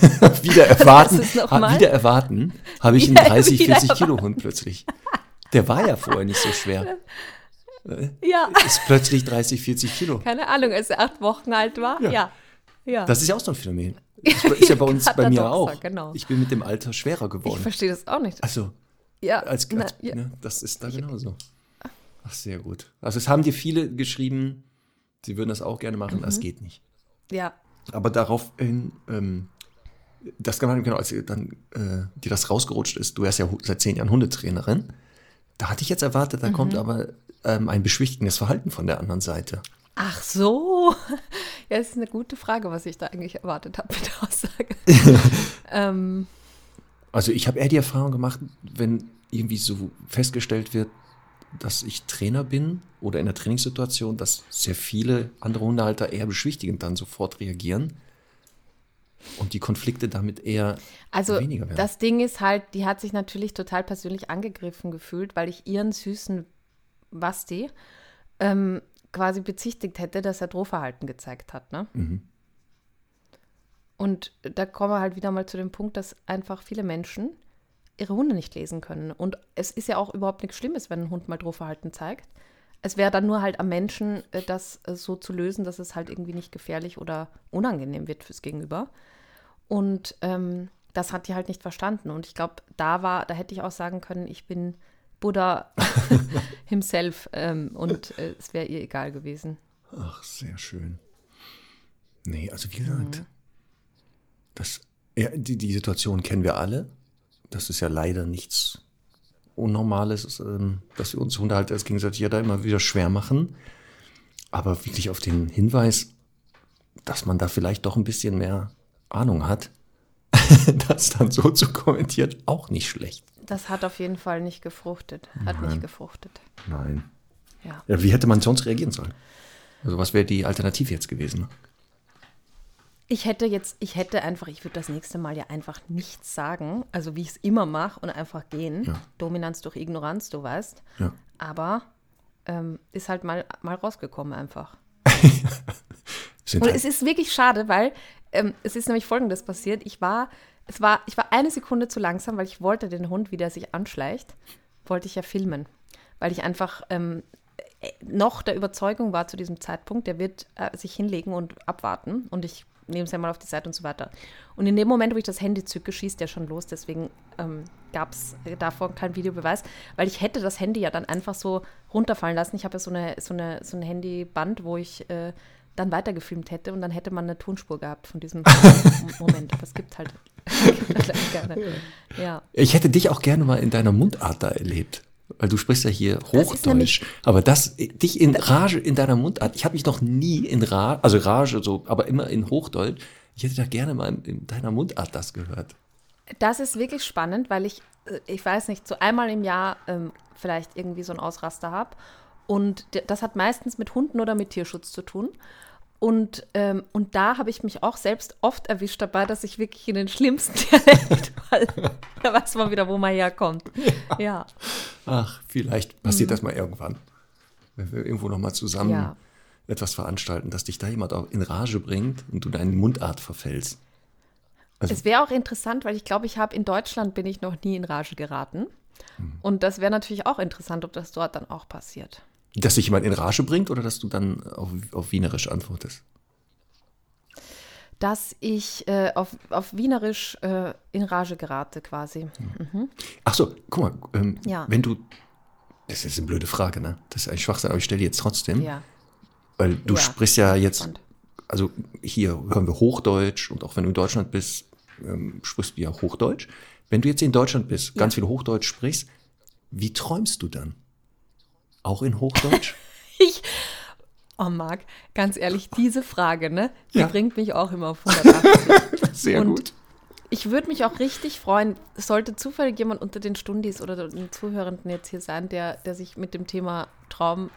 B: wieder erwarten, wieder erwarten, habe ich einen 30, 40 Kilo Hund plötzlich. Der war ja vorher nicht so schwer.
A: Ja.
B: Ist plötzlich 30, 40 Kilo.
A: Keine Ahnung, als er acht Wochen alt war. Ja. ja. ja.
B: Das ist ja auch so ein Phänomen. Das ist ja bei uns, bei mir auch. Genau. Ich bin mit dem Alter schwerer geworden. Ich
A: verstehe das auch nicht.
B: Also, ja. als, als Na, ja. Ne, das ist da genauso. Ach, sehr gut. Also, es haben dir viele geschrieben, sie würden das auch gerne machen, mhm. das geht nicht.
A: Ja.
B: Aber daraufhin ähm, das kann man genau, als dann äh, dir das rausgerutscht ist, du wärst ja seit zehn Jahren Hundetrainerin, da hatte ich jetzt erwartet, da mhm. kommt aber ähm, ein beschwichtigendes Verhalten von der anderen Seite.
A: Ach so. Ja, das ist eine gute Frage, was ich da eigentlich erwartet habe mit der Aussage. ähm.
B: Also ich habe eher die Erfahrung gemacht, wenn irgendwie so festgestellt wird, dass ich Trainer bin oder in der Trainingssituation, dass sehr viele andere Hundehalter eher beschwichtigend dann sofort reagieren und die Konflikte damit eher
A: also,
B: weniger werden.
A: Das Ding ist halt, die hat sich natürlich total persönlich angegriffen gefühlt, weil ich ihren süßen Basti ähm, quasi bezichtigt hätte, dass er Drohverhalten gezeigt hat. Ne? Mhm. Und da kommen wir halt wieder mal zu dem Punkt, dass einfach viele Menschen ihre Hunde nicht lesen können. Und es ist ja auch überhaupt nichts Schlimmes, wenn ein Hund mal Drohverhalten zeigt. Es wäre dann nur halt am Menschen, äh, das äh, so zu lösen, dass es halt irgendwie nicht gefährlich oder unangenehm wird fürs Gegenüber. Und ähm, das hat die halt nicht verstanden. Und ich glaube, da war, da hätte ich auch sagen können, ich bin Buddha himself ähm, und äh, es wäre ihr egal gewesen.
B: Ach, sehr schön. Nee, also wie gesagt, mhm. das, ja, die, die Situation kennen wir alle. Das ist ja leider nichts Unnormales, ähm, dass wir uns Hundehalter als gegenseitig ja da immer wieder schwer machen. Aber wirklich auf den Hinweis, dass man da vielleicht doch ein bisschen mehr Ahnung hat, das dann so zu kommentieren, auch nicht schlecht.
A: Das hat auf jeden Fall nicht gefruchtet. Hat Nein. nicht gefruchtet.
B: Nein. Ja. ja. Wie hätte man sonst reagieren sollen? Also was wäre die Alternative jetzt gewesen?
A: Ich hätte jetzt, ich hätte einfach, ich würde das nächste Mal ja einfach nichts sagen, also wie ich es immer mache und einfach gehen. Ja. Dominanz durch Ignoranz, du weißt.
B: Ja.
A: Aber ähm, ist halt mal, mal rausgekommen einfach.
B: und
A: halt es ist wirklich schade, weil ähm, es ist nämlich folgendes passiert. Ich war, es war, ich war eine Sekunde zu langsam, weil ich wollte den Hund, wie der sich anschleicht, wollte ich ja filmen. Weil ich einfach ähm, noch der Überzeugung war zu diesem Zeitpunkt, der wird äh, sich hinlegen und abwarten. Und ich nehmen Sie mal auf die Seite und so weiter. Und in dem Moment, wo ich das Handy zücke, schießt der schon los. Deswegen ähm, gab es davor keinen Videobeweis, weil ich hätte das Handy ja dann einfach so runterfallen lassen. Ich habe ja so, eine, so, eine, so ein Handyband, wo ich äh, dann weitergefilmt hätte und dann hätte man eine Tonspur gehabt von diesem Moment. Es gibt halt, gibt halt gerne. Ja.
B: Ich hätte dich auch gerne mal in deiner Mundart da erlebt. Weil du sprichst ja hier Hochdeutsch. Aber das, dich in Rage in deiner Mundart, ich habe mich noch nie in Rage, also Rage so, aber immer in Hochdeutsch. Ich hätte da gerne mal in, in deiner Mundart das gehört.
A: Das ist wirklich spannend, weil ich, äh, ich weiß nicht, so einmal im Jahr ähm, vielleicht irgendwie so einen Ausraster habe. Und das hat meistens mit Hunden oder mit Tierschutz zu tun. Und, ähm, und da habe ich mich auch selbst oft erwischt dabei, dass ich wirklich in den schlimmsten Dialekt fall. da weiß man wieder, wo man herkommt. Ja. ja.
B: Ach, vielleicht passiert mhm. das mal irgendwann. Wenn wir irgendwo nochmal zusammen ja. etwas veranstalten, dass dich da jemand auch in Rage bringt und du deine Mundart verfällst.
A: Also, es wäre auch interessant, weil ich glaube, ich habe in Deutschland bin ich noch nie in Rage geraten. Mhm. Und das wäre natürlich auch interessant, ob das dort dann auch passiert.
B: Dass sich jemand in Rage bringt oder dass du dann auf, auf Wienerisch antwortest?
A: Dass ich äh, auf, auf Wienerisch äh, in Rage gerate quasi. Mhm.
B: Ach so, guck mal, ähm, ja. wenn du, das ist eine blöde Frage, ne? Das ist ein Schwachsinn, aber ich stelle jetzt trotzdem. Ja. Weil du ja, sprichst ja jetzt, also hier hören wir Hochdeutsch und auch wenn du in Deutschland bist, ähm, sprichst du ja Hochdeutsch. Wenn du jetzt in Deutschland bist, ganz viel Hochdeutsch sprichst, wie träumst du dann? Auch in Hochdeutsch?
A: ich. Oh, Marc, ganz ehrlich, diese Frage, ne, die ja. bringt mich auch immer auf 180.
B: Sehr Und gut.
A: Ich würde mich auch richtig freuen, sollte zufällig jemand unter den Stundis oder den Zuhörenden jetzt hier sein, der, der sich mit dem Thema Traum,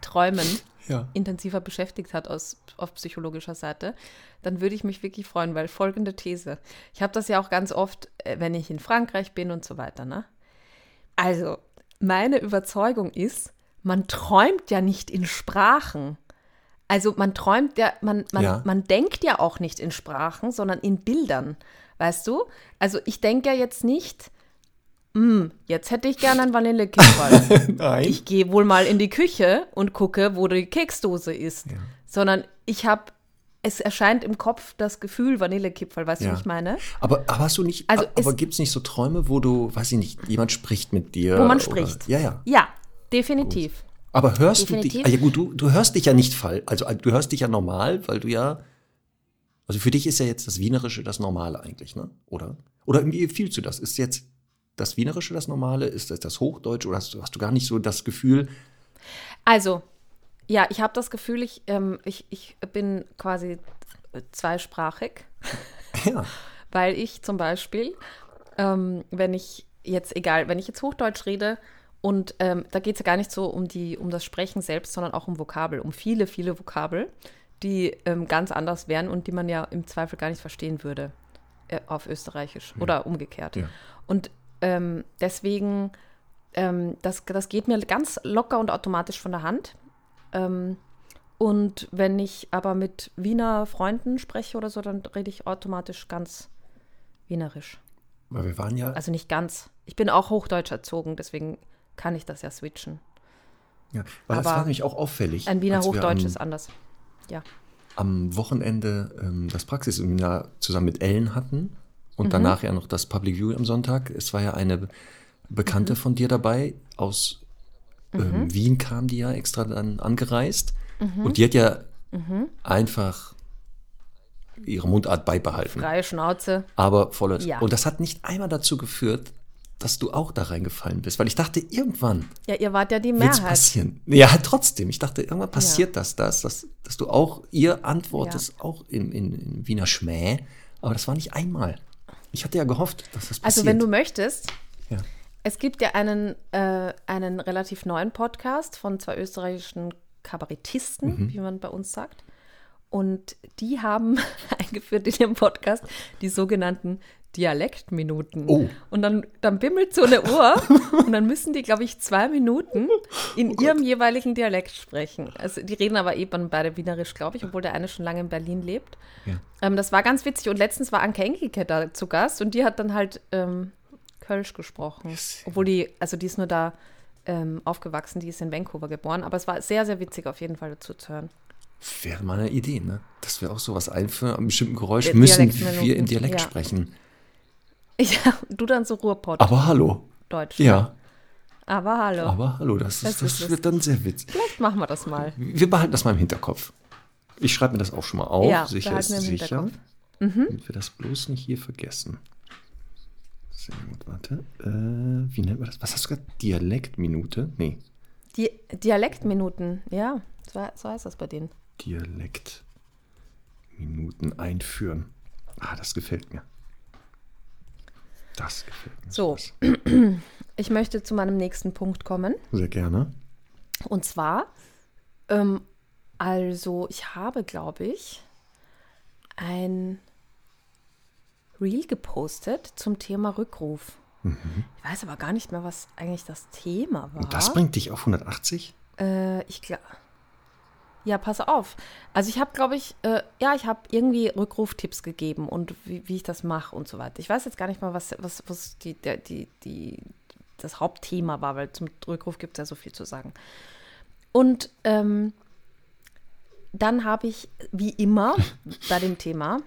A: Träumen ja. intensiver beschäftigt hat aus, auf psychologischer Seite, dann würde ich mich wirklich freuen, weil folgende These. Ich habe das ja auch ganz oft, äh, wenn ich in Frankreich bin und so weiter, ne? Also, meine Überzeugung ist, man träumt ja nicht in Sprachen. Also man träumt ja, man, man, ja. man denkt ja auch nicht in Sprachen, sondern in Bildern. Weißt du? Also ich denke ja jetzt nicht, hm, jetzt hätte ich gerne einen Vanillekipferl. Nein. Ich gehe wohl mal in die Küche und gucke, wo die Keksdose ist. Ja. Sondern ich habe es erscheint im Kopf das Gefühl Vanillekipferl, weißt ja. du, was ich meine?
B: Aber, aber hast du nicht, also aber gibt es nicht so Träume, wo du, weiß ich nicht, jemand spricht mit dir?
A: Wo man spricht.
B: Oder, ja, ja.
A: Ja, definitiv.
B: Gut. Aber hörst definitiv. du dich, ah, ja gut, du, du hörst dich ja nicht fall, also du hörst dich ja normal, weil du ja, also für dich ist ja jetzt das Wienerische das Normale eigentlich, ne? Oder? Oder wie fühlst du das? Ist jetzt das Wienerische das Normale? Ist das das Hochdeutsch oder hast du, hast du gar nicht so das Gefühl?
A: Also, ja, ich habe das Gefühl, ich, ähm, ich, ich bin quasi zweisprachig. Ja. Weil ich zum Beispiel, ähm, wenn ich jetzt, egal, wenn ich jetzt Hochdeutsch rede, und ähm, da geht es ja gar nicht so um, die, um das Sprechen selbst, sondern auch um Vokabel, um viele, viele Vokabel, die ähm, ganz anders wären und die man ja im Zweifel gar nicht verstehen würde äh, auf Österreichisch ja. oder umgekehrt. Ja. Und ähm, deswegen, ähm, das, das geht mir ganz locker und automatisch von der Hand. Ähm, und wenn ich aber mit Wiener Freunden spreche oder so, dann rede ich automatisch ganz wienerisch.
B: Weil wir waren ja.
A: Also nicht ganz. Ich bin auch Hochdeutsch erzogen, deswegen kann ich das ja switchen.
B: Ja, weil aber das war nämlich auch auffällig.
A: Ein Wiener Hochdeutsch am, ist anders. Ja.
B: Am Wochenende ähm, das Praxisseminar zusammen mit Ellen hatten und mhm. danach ja noch das Public View am Sonntag. Es war ja eine Bekannte mhm. von dir dabei aus ähm, mhm. Wien kam die ja extra dann angereist. Mhm. Und die hat ja mhm. einfach ihre Mundart beibehalten.
A: Freie Schnauze.
B: Aber voller. Ja. Und das hat nicht einmal dazu geführt, dass du auch da reingefallen bist, weil ich dachte, irgendwann.
A: Ja, ihr wart ja die Mehrheit.
B: passieren. Ja, trotzdem. Ich dachte, irgendwann passiert ja. das, das, dass, dass du auch, ihr antwortest ja. auch in, in, in Wiener Schmäh. Aber das war nicht einmal. Ich hatte ja gehofft, dass das passiert.
A: Also, wenn du möchtest, ja. Es gibt ja einen, äh, einen relativ neuen Podcast von zwei österreichischen Kabarettisten, mhm. wie man bei uns sagt. Und die haben eingeführt in ihrem Podcast die sogenannten Dialektminuten. Oh. Und dann, dann bimmelt so eine Uhr und dann müssen die, glaube ich, zwei Minuten in oh ihrem jeweiligen Dialekt sprechen. Also die reden aber eben beide Wienerisch, glaube ich, obwohl der eine schon lange in Berlin lebt. Ja. Ähm, das war ganz witzig. Und letztens war Anke Engelke da zu Gast und die hat dann halt ähm, Kölsch gesprochen. Yes. Obwohl die, also die ist nur da ähm, aufgewachsen, die ist in Vancouver geboren. Aber es war sehr, sehr witzig auf jeden Fall dazu zu hören.
B: Wäre mal eine Idee, ne? Dass wir auch sowas einführen. An bestimmten Geräusch müssen wir in Dialekt
A: ja.
B: sprechen.
A: Ja, du dann so Ruhrpott,
B: Aber hallo.
A: Deutsch.
B: Ja,
A: Aber hallo.
B: aber hallo, das,
A: Das
B: ist, das
A: ist
B: wird dann sehr witzig.
A: Vielleicht machen wir das mal.
B: Wir behalten das mal im Hinterkopf. Ich schreibe mir das auch schon mal auf.
A: Ja,
B: sicher ist
A: im
B: sicher.
A: Mhm.
B: Damit wir das bloß nicht hier vergessen. Sehr gut, warte. Äh, wie nennt man das? Was hast du gesagt? Dialektminute? Nee,
A: Die Dialektminuten, ja, so, so heißt das bei denen.
B: Dialektminuten einführen. Ah, das gefällt mir. Das gefällt mir.
A: So. Ich möchte zu meinem nächsten Punkt kommen.
B: Sehr gerne.
A: Und zwar, ähm, also ich habe, glaube ich, ein Reel gepostet zum Thema Rückruf. Ich weiß aber gar nicht mehr, was eigentlich das Thema war.
B: Und das bringt dich auf 180?
A: Äh, ich glaube. Ja, pass auf. Also ich habe, glaube ich, äh, ja, ich habe irgendwie Rückruftipps gegeben und wie, wie ich das mache und so weiter. Ich weiß jetzt gar nicht mal, was, was, was die, der, die, die, das Hauptthema war, weil zum Rückruf gibt es ja so viel zu sagen. Und ähm, dann habe ich, wie immer, bei dem Thema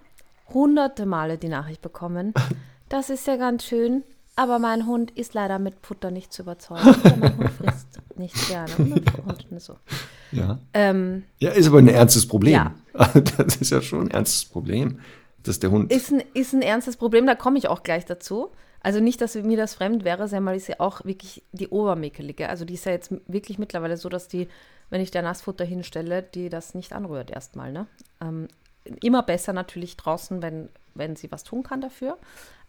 A: hunderte Male die Nachricht bekommen. Das ist ja ganz schön, aber mein Hund ist leider mit Futter nicht zu überzeugen. Mein Hund frisst nicht gerne. Und, und so.
B: Ja.
A: Ähm,
B: Ja, ist aber ein ernstes Problem.
A: Ja.
B: Das ist ja schon ein ernstes Problem, dass der Hund.
A: ist, ein, ist ein ernstes Problem, da komme ich auch gleich dazu. Also nicht, dass mir das fremd wäre, Semmel ist ja auch wirklich die Obermäkelige. Also die ist ja jetzt wirklich mittlerweile so, dass die, wenn ich der Nassfutter hinstelle, die das nicht anrührt erstmal. Ne? Ähm, immer besser natürlich draußen, wenn, wenn sie was tun kann dafür.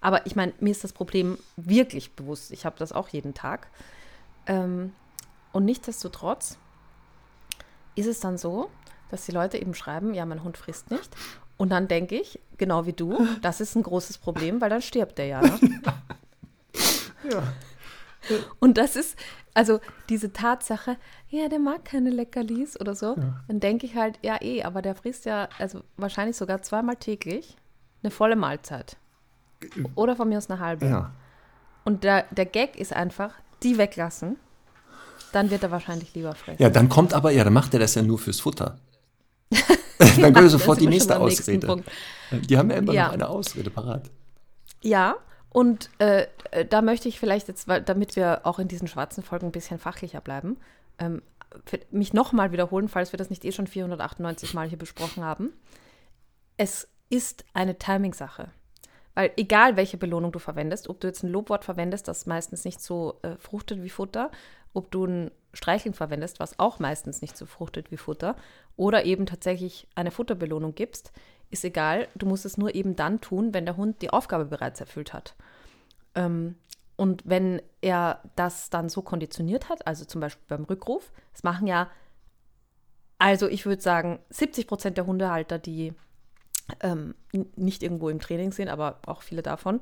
A: Aber ich meine, mir ist das Problem wirklich bewusst. Ich habe das auch jeden Tag. Ähm, und nichtsdestotrotz ist es dann so, dass die Leute eben schreiben, ja, mein Hund frisst nicht. Und dann denke ich, genau wie du, das ist ein großes Problem, weil dann stirbt der ja. Ne?
B: Ja.
A: Und das ist, also diese Tatsache, ja, der mag keine Leckerlis oder so, dann denke ich halt, ja, eh, aber der frisst ja, also wahrscheinlich sogar zweimal täglich eine volle Mahlzeit. Oder von mir aus eine halbe.
B: Ja.
A: Und der, der Gag ist einfach, die weglassen, dann wird er wahrscheinlich lieber fressen.
B: ja, dann kommt aber, ja, dann macht er das ja nur fürs Futter. dann kommt sofort
A: sind
B: die
A: wir
B: nächste Ausrede. Die haben ja immer
A: Ja.
B: noch eine Ausrede parat.
A: Ja, und äh, äh, da möchte ich vielleicht jetzt, weil, damit wir auch in diesen schwarzen Folgen ein bisschen fachlicher bleiben, ähm, mich nochmal wiederholen, falls wir das nicht eh schon 498 Mal hier besprochen haben. Es ist eine Timing-Sache. Weil egal, welche Belohnung du verwendest, ob du jetzt ein Lobwort verwendest, das meistens nicht so äh, fruchtet wie Futter, ob du ein Streicheln verwendest, was auch meistens nicht so fruchtet wie Futter, oder eben tatsächlich eine Futterbelohnung gibst, ist egal. Du musst es nur eben dann tun, wenn der Hund die Aufgabe bereits erfüllt hat. Ähm, und wenn er das dann so konditioniert hat, also zum Beispiel beim Rückruf, das machen ja, also ich würde sagen, 70 Prozent der Hundehalter, die ähm, nicht irgendwo im Training sind, aber auch viele davon,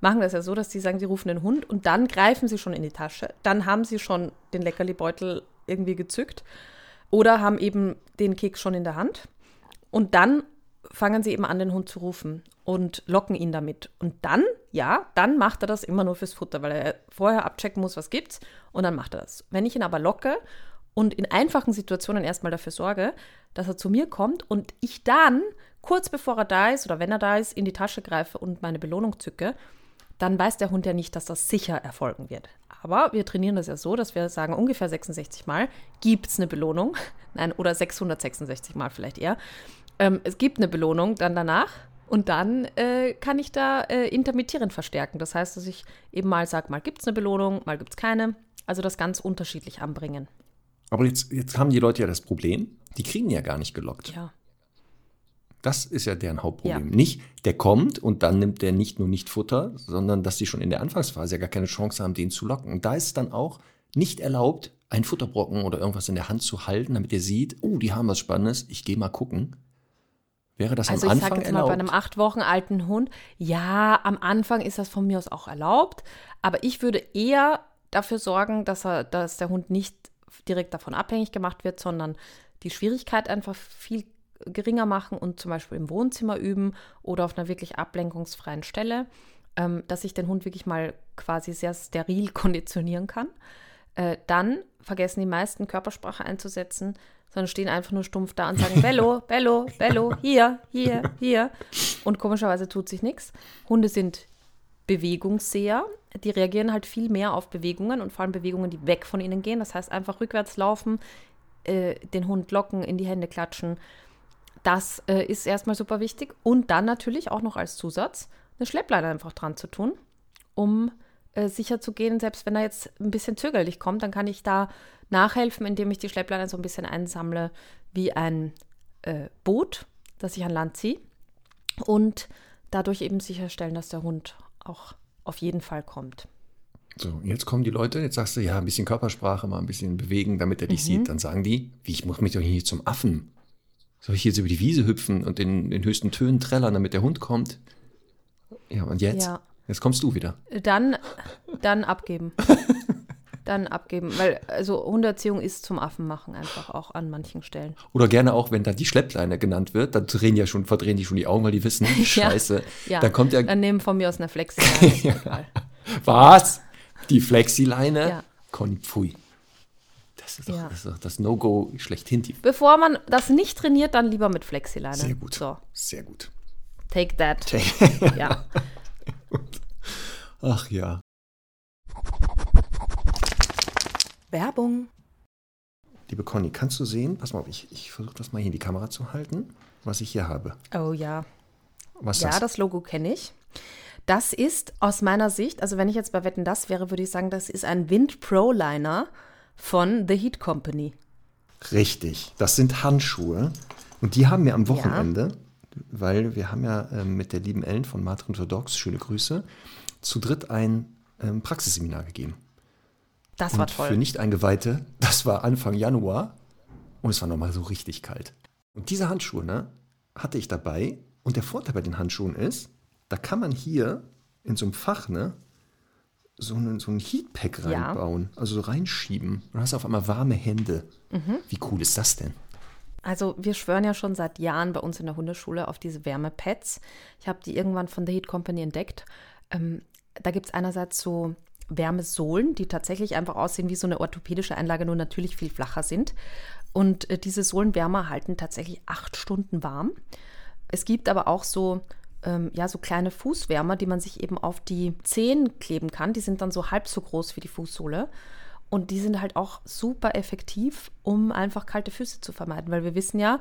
A: machen das ja so, dass sie sagen, sie rufen den Hund und dann greifen sie schon in die Tasche. Dann haben sie schon den Leckerli-Beutel irgendwie gezückt oder haben eben den Keks schon in der Hand. Und dann fangen sie eben an, den Hund zu rufen und locken ihn damit. Und dann, ja, dann macht er das immer nur fürs Futter, weil er vorher abchecken muss, was gibt's, und dann macht er das. Wenn ich ihn aber locke und in einfachen Situationen erstmal dafür sorge, dass er zu mir kommt und ich dann, kurz bevor er da ist oder wenn er da ist, in die Tasche greife und meine Belohnung zücke, dann weiß der Hund ja nicht, dass das sicher erfolgen wird. Aber wir trainieren das ja so, dass wir sagen, ungefähr 66 Mal gibt es eine Belohnung. Nein, oder 666 Mal vielleicht eher. Ähm, es gibt eine Belohnung dann danach und dann äh, kann ich da äh, intermittierend verstärken. Das heißt, dass ich eben mal sage, mal gibt es eine Belohnung, mal gibt es keine. Also das ganz unterschiedlich anbringen.
B: Aber jetzt, jetzt haben die Leute ja das Problem, die kriegen ja gar nicht gelockt.
A: Ja.
B: Das ist ja deren Hauptproblem.
A: Ja.
B: Nicht, der kommt und dann nimmt der nicht nur nicht Futter, sondern dass die schon in der Anfangsphase ja gar keine Chance haben, den zu locken. Und da ist es dann auch nicht erlaubt, einen Futterbrocken oder irgendwas in der Hand zu halten, damit er sieht, oh, die haben was Spannendes, ich gehe mal gucken. Wäre das
A: Also
B: am
A: ich
B: Anfang
A: sage jetzt mal
B: erlaubt?
A: bei einem acht Wochen alten Hund, ja, am Anfang ist das von mir aus auch erlaubt, aber ich würde eher dafür sorgen, dass er, dass der Hund nicht direkt davon abhängig gemacht wird, sondern die Schwierigkeit einfach viel geringer machen und zum Beispiel im Wohnzimmer üben oder auf einer wirklich ablenkungsfreien Stelle, ähm, dass ich den Hund wirklich mal quasi sehr steril konditionieren kann. Äh, dann vergessen die meisten Körpersprache einzusetzen, sondern stehen einfach nur stumpf da und sagen Bello, Bello, Bello, hier, hier, hier. Und komischerweise tut sich nichts. Hunde sind Bewegungsseher. Die reagieren halt viel mehr auf Bewegungen und vor allem Bewegungen, die weg von ihnen gehen. Das heißt einfach rückwärts laufen, äh, den Hund locken, in die Hände klatschen. Das äh, ist erstmal super wichtig. Und dann natürlich auch noch als Zusatz eine Schleppleine einfach dran zu tun, um äh, sicher zu gehen, selbst wenn er jetzt ein bisschen zögerlich kommt, dann kann ich da nachhelfen, indem ich die Schleppleine so ein bisschen einsammle wie ein äh, Boot, das ich an Land ziehe und dadurch eben sicherstellen, dass der Hund auch auf jeden Fall kommt.
B: So, jetzt kommen die Leute, jetzt sagst du, ja, ein bisschen Körpersprache, mal ein bisschen bewegen, damit er dich mhm. sieht. Dann sagen die, wie, ich muss mich doch hier zum Affen. Soll ich jetzt über die Wiese hüpfen und in den höchsten Tönen trällern, damit der Hund kommt? Ja, und jetzt? Ja. Jetzt kommst du wieder.
A: Dann, dann abgeben. dann abgeben, weil also Hunderziehung ist zum Affen machen einfach auch an manchen Stellen.
B: Oder gerne auch, wenn da die Schleppleine genannt wird, dann drehen ja schon, verdrehen die schon die Augen, weil die wissen, scheiße.
A: ja, ja.
B: Dann kommt ja.
A: Dann nehmen von mir aus eine Flexileine. ja.
B: Was? Die Flexileine? Ja. Konfui. Das ist doch ja. das, das No-Go schlechthin.
A: Bevor man das nicht trainiert, dann lieber mit Flexileine.
B: Sehr gut. So. Sehr gut.
A: Take that. Take ja.
B: Ach ja.
A: Werbung.
B: Liebe Conny, kannst du sehen? Pass mal auf, ich, ich versuche das mal hier in die Kamera zu halten, was ich hier habe.
A: Oh ja.
B: Was
A: ja,
B: das?
A: das Logo kenne ich. Das ist aus meiner Sicht, also wenn ich jetzt bei Wetten das wäre, würde ich sagen, das ist ein Wind Pro Liner von The Heat Company.
B: Richtig, das sind Handschuhe und die haben wir am Wochenende, ja. weil wir haben ja äh, mit der lieben Ellen von Matrin Dogs, schöne Grüße, zu dritt ein ähm, Praxisseminar gegeben.
A: Das war toll.
B: Für Nicht-Eingeweihte, das war Anfang Januar und es war nochmal so richtig kalt. Und diese Handschuhe ne, hatte ich dabei und der Vorteil bei den Handschuhen ist, da kann man hier in so einem Fach ne, so, einen, so ein Heatpack reinbauen, ja. also so reinschieben. Und hast auf einmal warme Hände. Mhm. Wie cool ist das denn?
A: Also wir schwören ja schon seit Jahren bei uns in der Hundeschule auf diese Wärmepads. Ich habe die irgendwann von der Heat Company entdeckt. Ähm, da gibt es einerseits so Wärmesohlen, die tatsächlich einfach aussehen wie so eine orthopädische Einlage, nur natürlich viel flacher sind. Und äh, diese Sohlenwärmer halten tatsächlich acht Stunden warm. Es gibt aber auch so, ähm, ja, so kleine Fußwärmer, die man sich eben auf die Zehen kleben kann. Die sind dann so halb so groß wie die Fußsohle. Und die sind halt auch super effektiv, um einfach kalte Füße zu vermeiden. Weil wir wissen ja,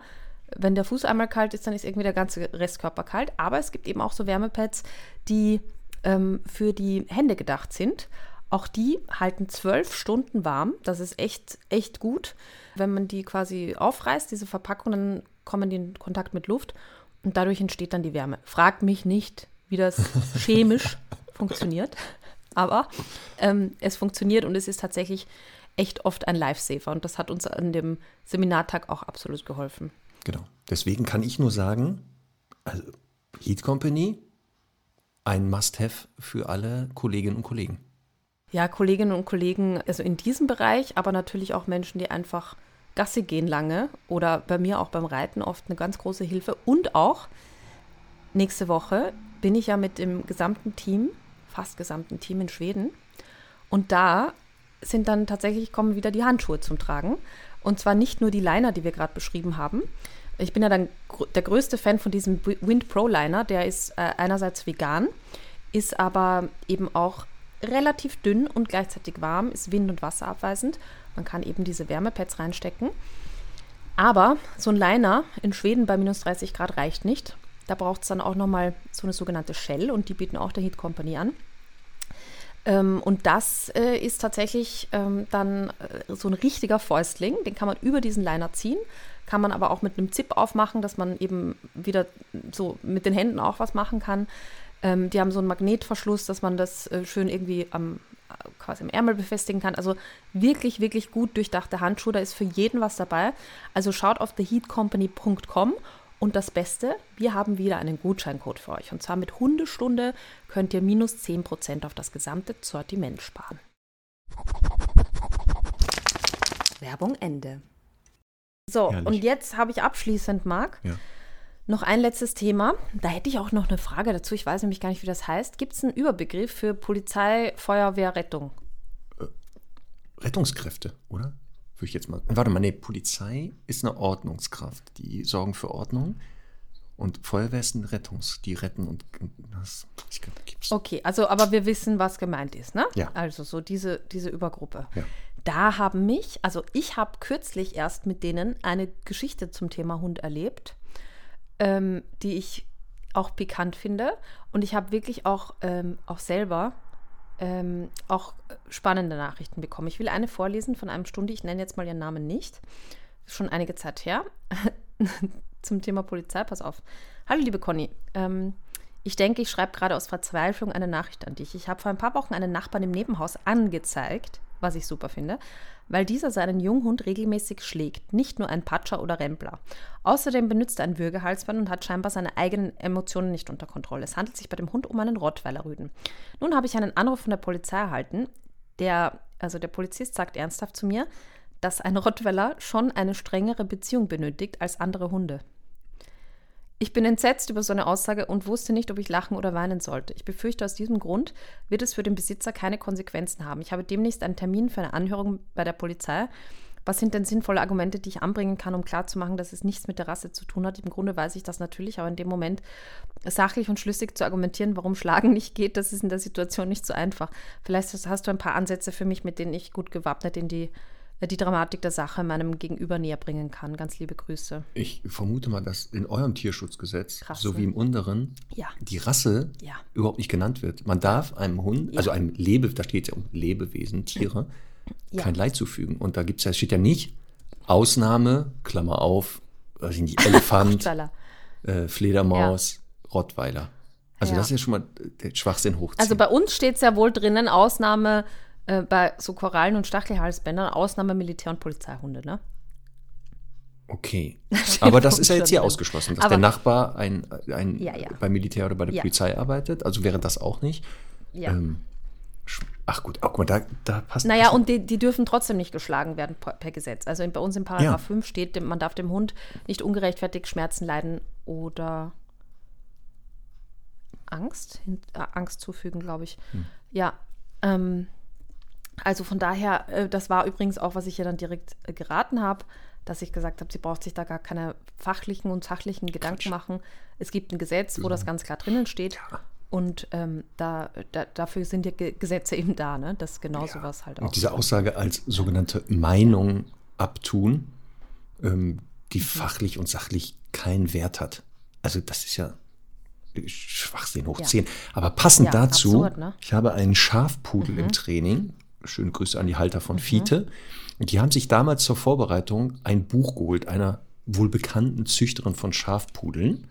A: wenn der Fuß einmal kalt ist, dann ist irgendwie der ganze Restkörper kalt. Aber es gibt eben auch so Wärmepads, die ähm, für die Hände gedacht sind. Auch die halten zwölf Stunden warm. Das ist echt, echt gut. Wenn man die quasi aufreißt, diese Verpackung, dann kommen die in Kontakt mit Luft und dadurch entsteht dann die Wärme. Fragt mich nicht, wie das chemisch funktioniert, aber ähm, es funktioniert und es ist tatsächlich echt oft ein Lifesaver und das hat uns an dem Seminartag auch absolut geholfen.
B: Genau. Deswegen kann ich nur sagen, also Heat Company, ein Must-Have für alle Kolleginnen und Kollegen.
A: Ja, Kolleginnen und Kollegen, also in diesem Bereich, aber natürlich auch Menschen, die einfach Gasse gehen lange oder bei mir auch beim Reiten oft eine ganz große Hilfe. Und auch nächste Woche bin ich ja mit dem gesamten Team, fast gesamten Team in Schweden. Und da sind dann tatsächlich, kommen wieder die Handschuhe zum Tragen. Und zwar nicht nur die Liner, die wir gerade beschrieben haben, ich bin ja dann der größte Fan von diesem Wind Pro Liner. Der ist äh, einerseits vegan, ist aber eben auch relativ dünn und gleichzeitig warm, ist wind- und wasserabweisend. Man kann eben diese Wärmepads reinstecken. Aber so ein Liner in Schweden bei minus 30 Grad reicht nicht. Da braucht es dann auch nochmal so eine sogenannte Shell und die bieten auch der Heat Company an. Ähm, und das äh, ist tatsächlich ähm, dann äh, so ein richtiger Fäustling. Den kann man über diesen Liner ziehen, kann man aber auch mit einem Zip aufmachen, dass man eben wieder so mit den Händen auch was machen kann. Ähm, die haben so einen Magnetverschluss, dass man das äh, schön irgendwie am, quasi im Ärmel befestigen kann. Also wirklich, wirklich gut durchdachte Handschuhe. Da ist für jeden was dabei. Also schaut auf theheatcompany.com und das Beste, wir haben wieder einen Gutscheincode für euch. Und zwar mit Hundestunde könnt ihr minus 10% auf das gesamte Sortiment sparen. Werbung Ende. So, Herrlich. und jetzt habe ich abschließend, Marc, ja. noch ein letztes Thema. Da hätte ich auch noch eine Frage dazu. Ich weiß nämlich gar nicht, wie das heißt. Gibt es einen Überbegriff für Polizei, Feuerwehr, Rettung?
B: Äh, Rettungskräfte, oder? Würde ich jetzt mal. Warte mal, nee, Polizei ist eine Ordnungskraft. Die sorgen für Ordnung. Und Feuerwehr ist ein Rettungs, die retten und und das ich glaub, gibt's.
A: Okay, also aber wir wissen, was gemeint ist, ne?
B: Ja.
A: Also so diese, diese Übergruppe.
B: Ja.
A: Da haben mich, also ich habe kürzlich erst mit denen eine Geschichte zum Thema Hund erlebt, ähm, die ich auch pikant finde. Und ich habe wirklich auch, ähm, auch selber ähm, auch spannende Nachrichten bekommen. Ich will eine vorlesen von einem Stundi, ich nenne jetzt mal ihren Namen nicht. Schon einige Zeit her. Zum Thema Polizei, pass auf. Hallo, liebe Conny. Ähm, ich denke, ich schreibe gerade aus Verzweiflung eine Nachricht an dich. Ich habe vor ein paar Wochen einen Nachbarn im Nebenhaus angezeigt, was ich super finde, weil dieser seinen Junghund regelmäßig schlägt, nicht nur ein Patscher oder Rempler. Außerdem benutzt er ein Würgehalsband und hat scheinbar seine eigenen Emotionen nicht unter Kontrolle. Es handelt sich bei dem Hund um einen Rottweiler Rüden. Nun habe ich einen Anruf von der Polizei erhalten. Der, also der Polizist sagt ernsthaft zu mir, dass ein Rottweiler schon eine strengere Beziehung benötigt als andere Hunde. Ich bin entsetzt über so eine Aussage und wusste nicht, ob ich lachen oder weinen sollte. Ich befürchte, aus diesem Grund wird es für den Besitzer keine Konsequenzen haben. Ich habe demnächst einen Termin für eine Anhörung bei der Polizei. Was sind denn sinnvolle Argumente, die ich anbringen kann, um klarzumachen, dass es nichts mit der Rasse zu tun hat? Im Grunde weiß ich das natürlich, aber in dem Moment sachlich und schlüssig zu argumentieren, warum Schlagen nicht geht, das ist in der Situation nicht so einfach. Vielleicht hast du ein paar Ansätze für mich, mit denen ich gut gewappnet in die, die Dramatik der Sache meinem Gegenüber näher bringen kann. Ganz liebe Grüße.
B: Ich vermute mal, dass in eurem Tierschutzgesetz,
A: Krass,
B: so wie im unteren,
A: Ja.
B: die Rasse
A: Ja.
B: überhaupt nicht genannt wird. Man darf einem Hund,
A: Ja.
B: also einem Lebe, da steht ja um Lebewesen, Tiere, kein Leid zufügen. Und da gibt's ja, steht ja nicht Ausnahme, Klammer auf, weiß ich nicht, Elefant, äh, Fledermaus, Rottweiler. Also das ist ja schon mal der Schwachsinn hochziehen.
A: Also bei uns steht es ja wohl drinnen, Ausnahme äh, bei so Korallen- und Stachelhalsbändern, Ausnahme Militär- und Polizeihunde, ne?
B: Okay. Aber das ist ja jetzt hier ausgeschlossen, dass
A: Aber-
B: der Nachbar ein, ein
A: Ja, ja.
B: beim Militär oder bei der
A: Ja.
B: Polizei arbeitet. Also wäre das auch nicht.
A: Ja.
B: Ähm, ach gut, oh, guck mal, da, da passt
A: Naja, und die, die dürfen trotzdem nicht geschlagen werden per, per Gesetz. Also in, bei uns im Paragraph
B: Ja.
A: 5 steht, man darf dem Hund nicht ungerechtfertigt Schmerzen leiden oder Angst, äh, Angst zufügen, glaube ich.
B: Hm.
A: Ja, ähm, also von daher, äh, das war übrigens auch, was ich ihr dann direkt äh, geraten habe, dass ich gesagt habe, sie braucht sich da gar keine fachlichen und sachlichen Gedanken machen. Es gibt ein Gesetz, wo das ganz klar drinnen steht. Und ähm, da, da, dafür sind ja Ge Gesetze eben da, ne? dass genau sowas halt auch.
B: Und diese Aussage als sogenannte Meinung abtun, ähm, die
A: Mhm.
B: fachlich und sachlich keinen Wert hat. Also das ist ja Schwachsinn hoch 10. Aber passend
A: Ja,
B: dazu,
A: absurd, ne?
B: ich habe einen Schafpudel im Training. Schöne Grüße an die Halter von Fiete. Und die haben sich damals zur Vorbereitung ein Buch geholt, einer wohl bekannten Züchterin von Schafpudeln.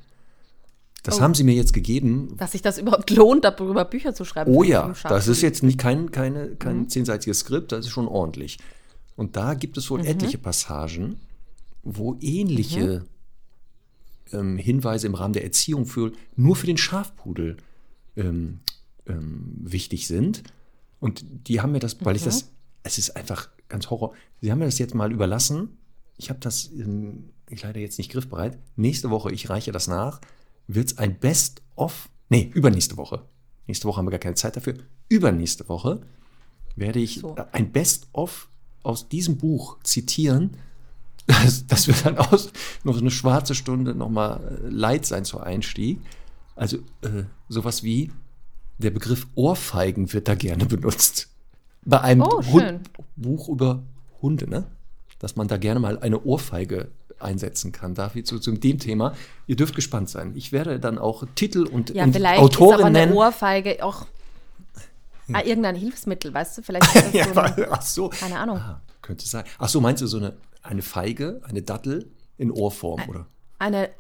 B: Das
A: Oh.
B: haben sie mir jetzt gegeben,
A: Dass sich das überhaupt lohnt, darüber Bücher zu schreiben.
B: Oh ja, das ist jetzt nicht kein, keine,
A: Mhm.
B: kein zehnseitiges Skript, das ist schon ordentlich. Und da gibt es
A: Mhm.
B: wohl etliche Passagen, wo ähnliche ähm, Hinweise im Rahmen der Erziehung für, nur für den Schafpudel ähm, ähm, wichtig sind. Und die haben mir das, weil ich
A: Mhm.
B: das, es ist einfach ganz Horror. Sie haben mir das jetzt mal überlassen. Ich habe das ähm, ich leider jetzt nicht griffbereit. Nächste Woche, ich reiche das nach, wird es ein Best-of, nee, übernächste Woche. Nächste Woche haben wir gar keine Zeit dafür. Übernächste Woche werde ich
A: So.
B: ein Best-of aus diesem Buch zitieren. Das, das wird dann aus noch eine schwarze Stunde nochmal äh, Leid sein zur Einstieg. Also äh, sowas wie der Begriff Ohrfeigen wird da gerne benutzt. Bei einem
A: Oh,
B: Hund. Buch über Hunde, ne? Dass man da gerne mal eine Ohrfeige einsetzen kann. Dafür zu, zu dem Thema. Ihr dürft gespannt sein. Ich werde dann auch Titel und,
A: Ja,
B: und
A: vielleicht
B: Autoren
A: ist aber eine
B: nennen.
A: Ohrfeige auch ah, irgendein Hilfsmittel, weißt du? Vielleicht ist das
B: Ja,
A: so ein,
B: aber- ach so.
A: keine Ahnung.
B: Ah, könnte sein. Ach so, meinst du so eine, eine Feige, eine Dattel in Ohrform, oder?
A: eine,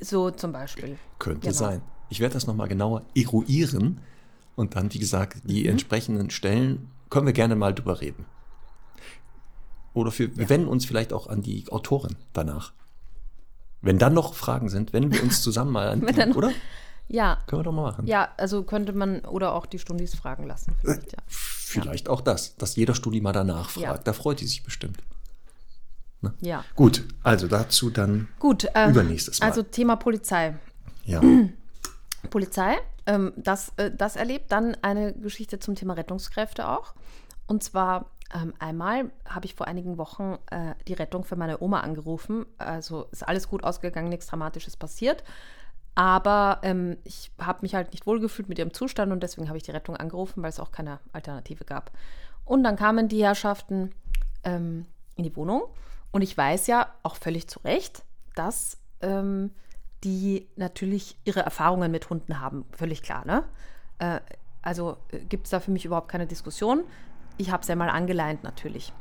A: so zum Beispiel.
B: Könnte
A: Genau.
B: sein. Ich werde das nochmal genauer eruieren und dann, wie gesagt, die
A: Mhm.
B: entsprechenden Stellen können wir gerne mal drüber reden. Oder für, wir wenden uns vielleicht auch an die Autorin danach. Wenn dann noch Fragen sind, wenden wir uns zusammen mal an
A: dann
B: oder?
A: Ja,
B: Können wir doch mal machen.
A: ja, also könnte man oder auch die Stundis fragen lassen. Vielleicht, ja.
B: Vielleicht auch das, dass jeder Studi mal danach fragt.
A: Ja.
B: Da freut die sich bestimmt.
A: ja.
B: Gut, also dazu dann
A: Gut. äh,
B: Übernächstes Mal.
A: Also Thema Polizei.
B: ja.
A: Polizei, ähm, das, äh, das erlebt. Dann eine Geschichte zum Thema Rettungskräfte auch. Und zwar Ähm, einmal habe ich vor einigen Wochen äh, die Rettung für meine Oma angerufen. Also ist alles gut ausgegangen, nichts Dramatisches passiert. Aber ähm, ich habe mich halt nicht wohlgefühlt mit ihrem Zustand und deswegen habe ich die Rettung angerufen, weil es auch keine Alternative gab. Und dann kamen die Herrschaften ähm, in die Wohnung und ich weiß ja auch völlig zu Recht, dass ähm, die natürlich ihre Erfahrungen mit Hunden haben. Völlig klar, ne? Äh, also äh, gibt es da für mich überhaupt keine Diskussion. Ich habe sie ja mal angeleint natürlich.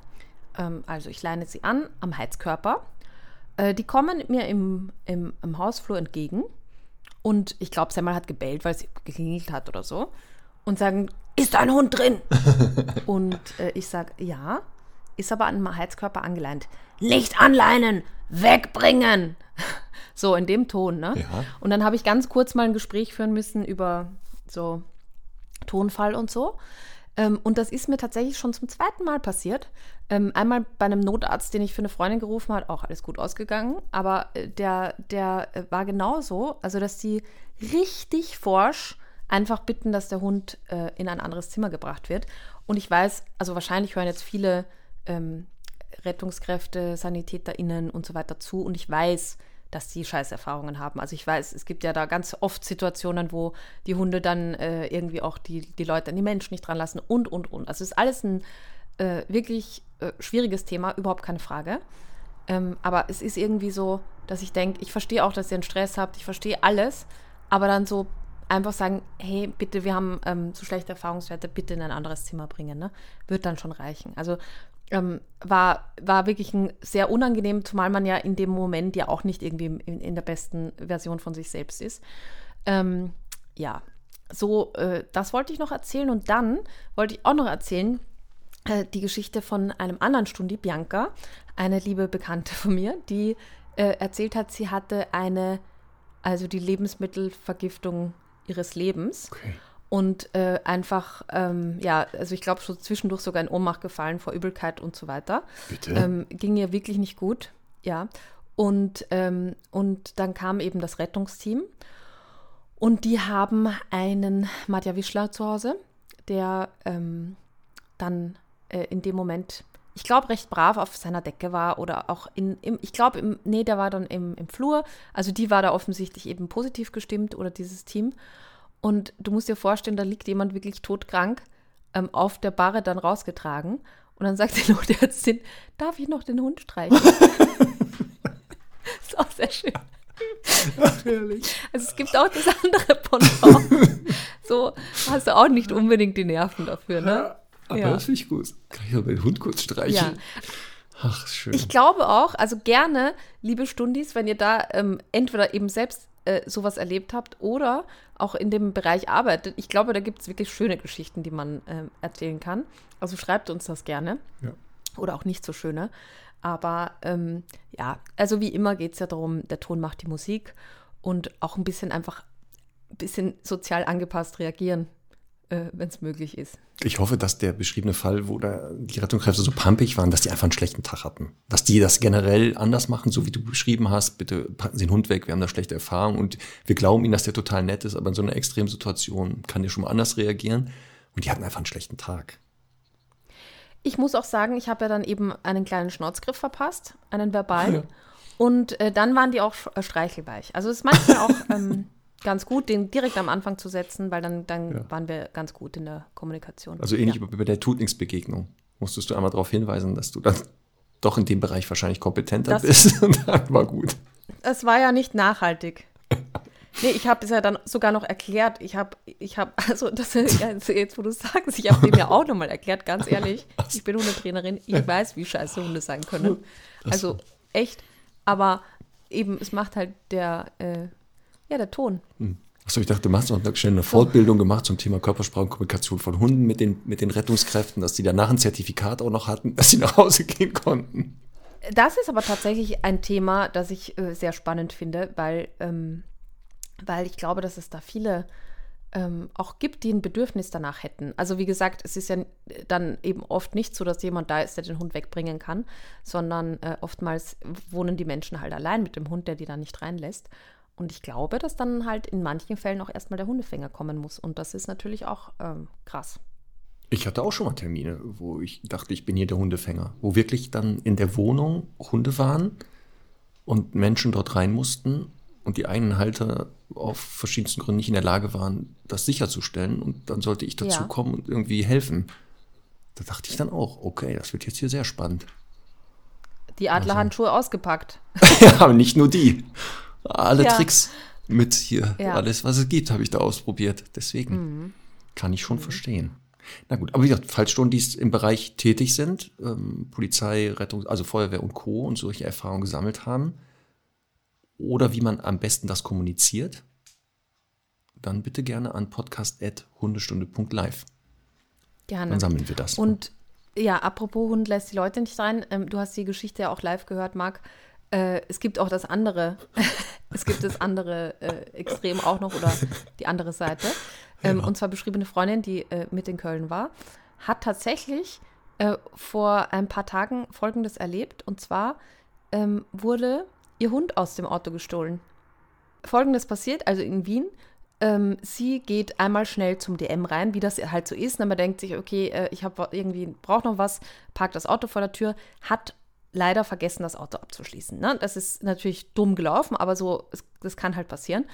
A: Ähm, also ich leine sie an am Heizkörper. Äh, die kommen mir im, im, im Hausflur entgegen und ich glaube, Semmel hat gebellt, weil sie geklingelt hat oder so. Und sagen, ist ein Hund drin? und äh, ich sage, ja, ist aber an einem Heizkörper angeleint. Nicht anleinen, wegbringen. So in dem Ton, ne?
B: Ja.
A: Und dann habe ich ganz kurz mal ein Gespräch führen müssen über so Tonfall und so. Ähm, und das ist mir tatsächlich schon zum zweiten Mal passiert. Ähm, einmal bei einem Notarzt, den ich für eine Freundin gerufen habe, auch alles gut ausgegangen. Aber äh, der, der äh, war genauso, also dass die richtig forsch einfach bitten, dass der Hund äh, in ein anderes Zimmer gebracht wird. Und ich weiß, also wahrscheinlich hören jetzt viele ähm, Rettungskräfte, SanitäterInnen und so weiter zu. Und ich weiß, dass die Scheißerfahrungen haben. Also ich weiß, es gibt ja da ganz oft Situationen, wo die Hunde dann äh, irgendwie auch die, die Leute an die Menschen nicht dran lassen und, und, und. Also es ist alles ein äh, wirklich äh, schwieriges Thema, überhaupt keine Frage. Ähm, aber es ist irgendwie so, dass ich denke, ich verstehe auch, dass ihr einen Stress habt, ich verstehe alles, aber dann so einfach sagen, hey, bitte, wir haben ähm, so schlechte Erfahrungswerte, bitte in ein anderes Zimmer bringen, ne? Wird dann schon reichen. Also ähm, war, war wirklich ein sehr unangenehm, zumal man ja in dem Moment ja auch nicht irgendwie in, in der besten Version von sich selbst ist. Ähm, ja, so, äh, das wollte ich noch erzählen und dann wollte ich auch noch erzählen, äh, die Geschichte von einem anderen Stundi, Bianca, eine liebe Bekannte von mir, die äh, erzählt hat, sie hatte eine, also die Lebensmittelvergiftung ihres Lebens.
B: Okay
A: und äh, einfach, ähm, ja, also ich glaube, so zwischendurch sogar in Ohnmacht gefallen vor Übelkeit und so weiter.
B: Bitte?
A: Ähm, ging ihr wirklich nicht gut, ja. Und, ähm, und dann kam eben das Rettungsteam und die haben einen Madja Wischler zu Hause, der ähm, dann äh, in dem Moment, ich glaube, recht brav auf seiner Decke war oder auch in, im, ich glaube, nee, der war dann im, im Flur. Also die war da offensichtlich eben positiv gestimmt oder dieses Team. Und du musst dir vorstellen, da liegt jemand wirklich todkrank ähm, auf der Barre dann rausgetragen. Und dann sagt die Notärztin, darf ich noch den Hund streichen? ist auch sehr schön.
B: Herrlich.
A: Also es gibt auch das andere Pendant. so hast du auch nicht unbedingt die Nerven dafür, ne?
B: Aber
A: Ja.
B: das finde ich gut. Kann ich aber den Hund kurz streicheln?
A: Ja.
B: Ach, schön.
A: Ich glaube auch, also gerne, liebe Stundis, wenn ihr da ähm, entweder eben selbst äh, sowas erlebt habt oder auch in dem Bereich arbeitet. Ich glaube, da gibt es wirklich schöne Geschichten, die man ähm, erzählen kann. Also schreibt uns das gerne.
B: Ja.
A: Oder auch nicht so schöne. Aber ähm, ja, also wie immer geht es ja darum, der Ton macht die Musik und auch ein bisschen einfach ein bisschen sozial angepasst reagieren, äh, wenn es möglich ist.
B: Ich hoffe, dass der beschriebene Fall, wo da die Rettungskräfte so pampig waren, dass die einfach einen schlechten Tag hatten. Dass die das generell anders machen, so wie du beschrieben hast. Bitte packen Sie den Hund weg, wir haben da schlechte Erfahrungen und wir glauben Ihnen, dass der total nett ist, aber in so einer extremen Situation kann der schon mal anders reagieren. Und die hatten einfach einen schlechten Tag.
A: Ich muss auch sagen, ich habe ja dann eben einen kleinen Schnauzgriff verpasst, einen verbalen.
B: Ja.
A: Und äh, dann waren die auch äh, streichelweich. Also es ist manchmal auch ähm, ganz gut, den direkt am Anfang zu setzen, weil dann, dann
B: Ja.
A: waren wir ganz gut in der Kommunikation.
B: Also ähnlich
A: ja.
B: wie bei der Tutnings-Begegnung. Musstest du einmal darauf hinweisen, dass du dann doch in dem Bereich wahrscheinlich kompetenter
A: Das-
B: bist. Und dann war gut.
A: Es war ja nicht nachhaltig. Nee, ich habe es ja dann sogar noch erklärt. Ich habe, ich habe, also das also jetzt, wo du es sagst, ich habe dem ja auch nochmal erklärt, ganz ehrlich. Ich bin Hundetrainerin, ich weiß, wie scheiße Hunde sein können. Also echt. Aber eben, es macht halt der, äh, ja, der Ton.
B: Achso, ich dachte, du machst noch schnell eine Fortbildung gemacht zum Thema Körpersprache und Kommunikation von Hunden mit den, mit den Rettungskräften, dass die danach ein Zertifikat auch noch hatten, dass sie nach Hause gehen konnten.
A: Das ist aber tatsächlich ein Thema, das ich äh, sehr spannend finde, weil, ähm, weil ich glaube, dass es da viele ähm, auch gibt, die ein Bedürfnis danach hätten. Also wie gesagt, es ist ja dann eben oft nicht so, dass jemand da ist, der den Hund wegbringen kann, sondern äh, oftmals wohnen die Menschen halt allein mit dem Hund, der die dann nicht reinlässt. Und ich glaube, dass dann halt in manchen Fällen auch erstmal der Hundefänger kommen muss. Und das ist natürlich auch ähm, krass.
B: Ich hatte auch schon mal Termine, wo ich dachte, ich bin hier der Hundefänger, wo wirklich dann in der Wohnung Hunde waren und Menschen dort rein mussten und die eigenen Halter auf verschiedensten Gründen nicht in der Lage waren, das sicherzustellen. Und dann sollte ich dazu
A: Ja.
B: und irgendwie helfen. Da dachte ich dann auch, okay, das wird jetzt hier sehr spannend.
A: Die Adlerhandschuhe ausgepackt.
B: ja, aber nicht nur die. Alle
A: Ja.
B: Tricks mit hier,
A: Ja. Mhm.
B: alles, was es gibt, habe ich da ausprobiert. Deswegen kann ich schon verstehen. Na gut, aber wie gesagt, Fallstundis im Bereich tätig sind, ähm, Polizei, Rettung, also Feuerwehr und Co. und solche Erfahrungen gesammelt haben, oder wie man am besten das kommuniziert, dann bitte gerne an podcast.hundestunde.live.
A: Gerne.
B: Dann sammeln wir das.
A: Und ja, apropos Hund lässt die Leute nicht rein. Ähm, du hast die Geschichte ja auch live gehört, Marc. Äh, es gibt auch das andere. es gibt das andere äh, Extrem auch noch oder die andere Seite. Ähm, Und zwar beschriebene Freundin, die äh, mit in Köln war, hat tatsächlich äh, vor ein paar Tagen Folgendes erlebt. Und zwar ähm, wurde ihr Hund aus dem Auto gestohlen. Folgendes passiert, also in Wien. Ähm, sie geht einmal schnell zum DM rein, wie das halt so ist. Und man denkt sich, okay, äh, ich habe irgendwie, brauche noch was, parkt das Auto vor der Tür, hat leider vergessen, das Auto abzuschließen. Ne? Das ist natürlich dumm gelaufen, aber so, das kann halt passieren.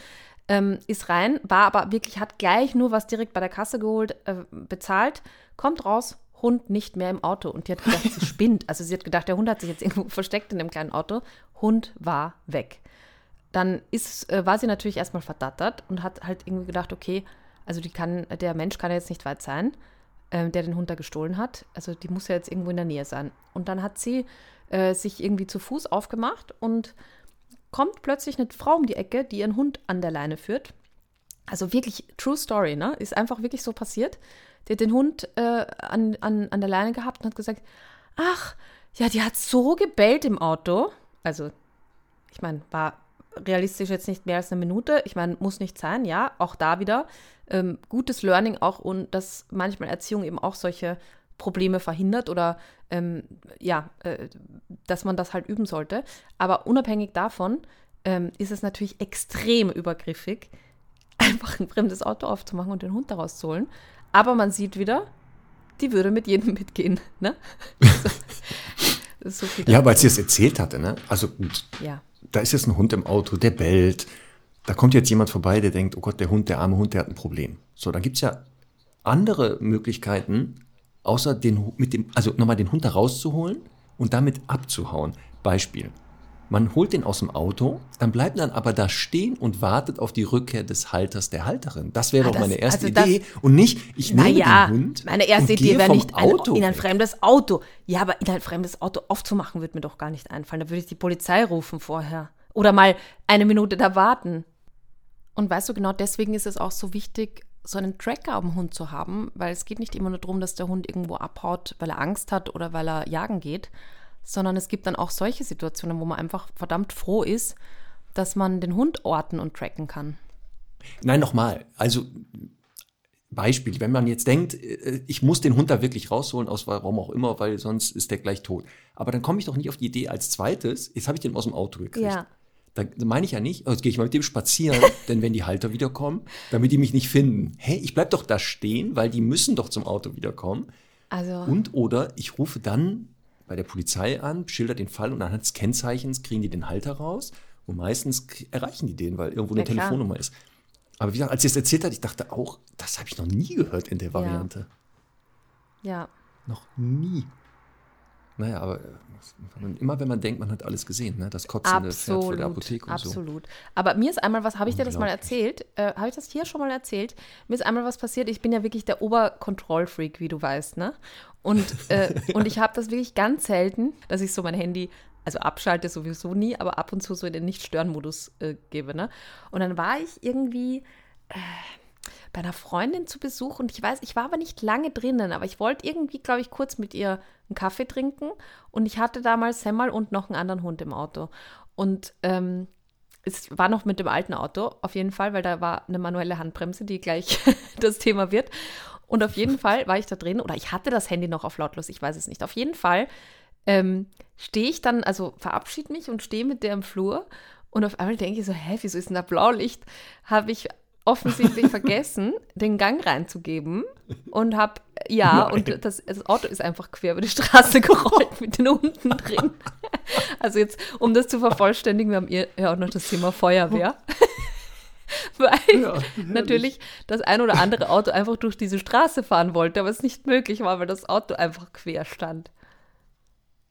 A: Ähm, ist rein, war aber wirklich, hat gleich nur was direkt bei der Kasse geholt, äh, bezahlt, kommt raus, Hund nicht mehr im Auto. Und die hat gedacht, sie spinnt. Also sie hat gedacht, der Hund hat sich jetzt irgendwo versteckt in dem kleinen Auto. Hund war weg dann ist, äh, war sie natürlich erstmal verdattert und hat halt irgendwie gedacht, okay, also die kann, der Mensch kann ja jetzt nicht weit sein, ähm, der den Hund da gestohlen hat. Also die muss ja jetzt irgendwo in der Nähe sein. Und dann hat sie äh, sich irgendwie zu Fuß aufgemacht und kommt plötzlich eine Frau um die Ecke, die ihren Hund an der Leine führt. Also wirklich True Story, ne? Ist einfach wirklich so passiert. Die hat den Hund äh, an, an, an der Leine gehabt und hat gesagt, ach, ja, die hat so gebellt im Auto. Also, ich meine, war realistisch jetzt nicht mehr als eine Minute. Ich meine, muss nicht sein, ja, auch da wieder. Ähm, gutes Learning auch und dass manchmal Erziehung eben auch solche Probleme verhindert oder ähm, ja, äh, dass man das halt üben sollte. Aber unabhängig davon ähm, ist es natürlich extrem übergriffig, einfach ein fremdes Auto aufzumachen und den Hund daraus zu holen. Aber man sieht wieder, die würde mit jedem mitgehen. Ne? so.
B: Ja, weil sie es erzählt hatte, ne? Also
A: ja.
B: da ist jetzt ein Hund im Auto, der bellt. Da kommt jetzt jemand vorbei, der denkt, oh Gott, der Hund, der arme Hund, der hat ein Problem. So, dann gibt es ja andere Möglichkeiten, außer den, mit dem, also nochmal den Hund da rauszuholen und damit abzuhauen. Beispiel. Man holt den aus dem Auto, dann bleibt dann aber da stehen und wartet auf die Rückkehr des Halters, der Halterin. Das wäre
A: Ah,
B: doch
A: das-
B: meine erste
A: also das-
B: Idee. Und nicht, ich nehme
A: Naja,
B: den Hund
A: meine erste
B: und
A: Idee wäre nicht ein,
B: Auto
A: in ein fremdes Auto. Ja, aber in ein fremdes Auto aufzumachen, würde mir doch gar nicht einfallen. Da würde ich die Polizei rufen vorher. Oder mal eine Minute da warten. Und weißt du, genau deswegen ist es auch so wichtig, so einen Tracker am Hund zu haben, weil es geht nicht immer nur darum, dass der Hund irgendwo abhaut, weil er Angst hat oder weil er jagen geht, sondern es gibt dann auch solche Situationen, wo man einfach verdammt froh ist, dass man den Hund orten und tracken kann.
B: Nein, nochmal. Also Beispiel, wenn man jetzt denkt, äh, ich muss den Hund da wirklich rausholen, aus warum auch immer, weil sonst ist der gleich tot. Aber dann komme ich doch nicht auf die Idee als zweites, jetzt habe ich den aus dem Auto gekriegt.
A: Ja.
B: Da meine ich ja nicht, oh, jetzt gehe ich mal mit dem spazieren, denn wenn die Halter wiederkommen, damit die mich nicht finden. Hey, ich bleib doch da stehen, weil die müssen doch zum Auto wiederkommen.
A: Also,
B: Und oder ich rufe dann bei der Polizei an, schilder den Fall und anhand des Kennzeichens kriegen die den Halter raus. Und meistens erreichen die den, weil irgendwo eine
A: Ja, klar.
B: Telefonnummer ist. Aber wie gesagt, als sie es erzählt hat, ich dachte auch, das habe ich noch nie gehört in der Variante.
A: ja.
B: Noch nie. Naja, aber äh, immer wenn man denkt, man hat alles gesehen, ne? das kotzende Pferd vor der Apotheke und so.
A: absolut. Aber mir ist einmal was, habe ich dir das mal erzählt? Äh, habe ich das hier schon mal erzählt? Mir ist einmal was passiert. Ich bin ja wirklich der Oberkontrollfreak, wie du weißt, ne? Und, äh, und ich habe das wirklich ganz selten, dass ich so mein Handy, also abschalte sowieso nie, aber ab und zu so in den Nicht-Stören-Modus äh, gebe, ne? Und dann war ich irgendwie bei einer Freundin zu Besuch und ich weiß, ich war aber nicht lange drinnen, aber ich wollte irgendwie, glaube ich, kurz mit ihr einen Kaffee trinken und ich hatte damals Semmel und noch einen anderen Hund im Auto. Und ähm, es war noch mit dem alten Auto, auf jeden Fall, weil da war eine manuelle Handbremse, die gleich das Thema wird. Und auf jeden Fall war ich da drin, oder ich hatte das Handy noch auf lautlos, ich weiß es nicht. Auf jeden Fall ähm, stehe ich dann, also verabschiede mich und stehe mit der im Flur und auf einmal denke ich so, hä, wieso ist denn da Blaulicht? Habe ich offensichtlich vergessen, den Gang reinzugeben und habe, ja,
B: Nein.
A: und das, das Auto ist einfach quer über die Straße gerollt mit den Hunden drin. Also jetzt, um das zu vervollständigen, wir haben ihr ja auch noch das Thema Feuerwehr. Weil
B: Ja,
A: natürlich das ein oder andere Auto einfach durch diese Straße fahren wollte, aber es nicht möglich war, weil das Auto einfach quer stand.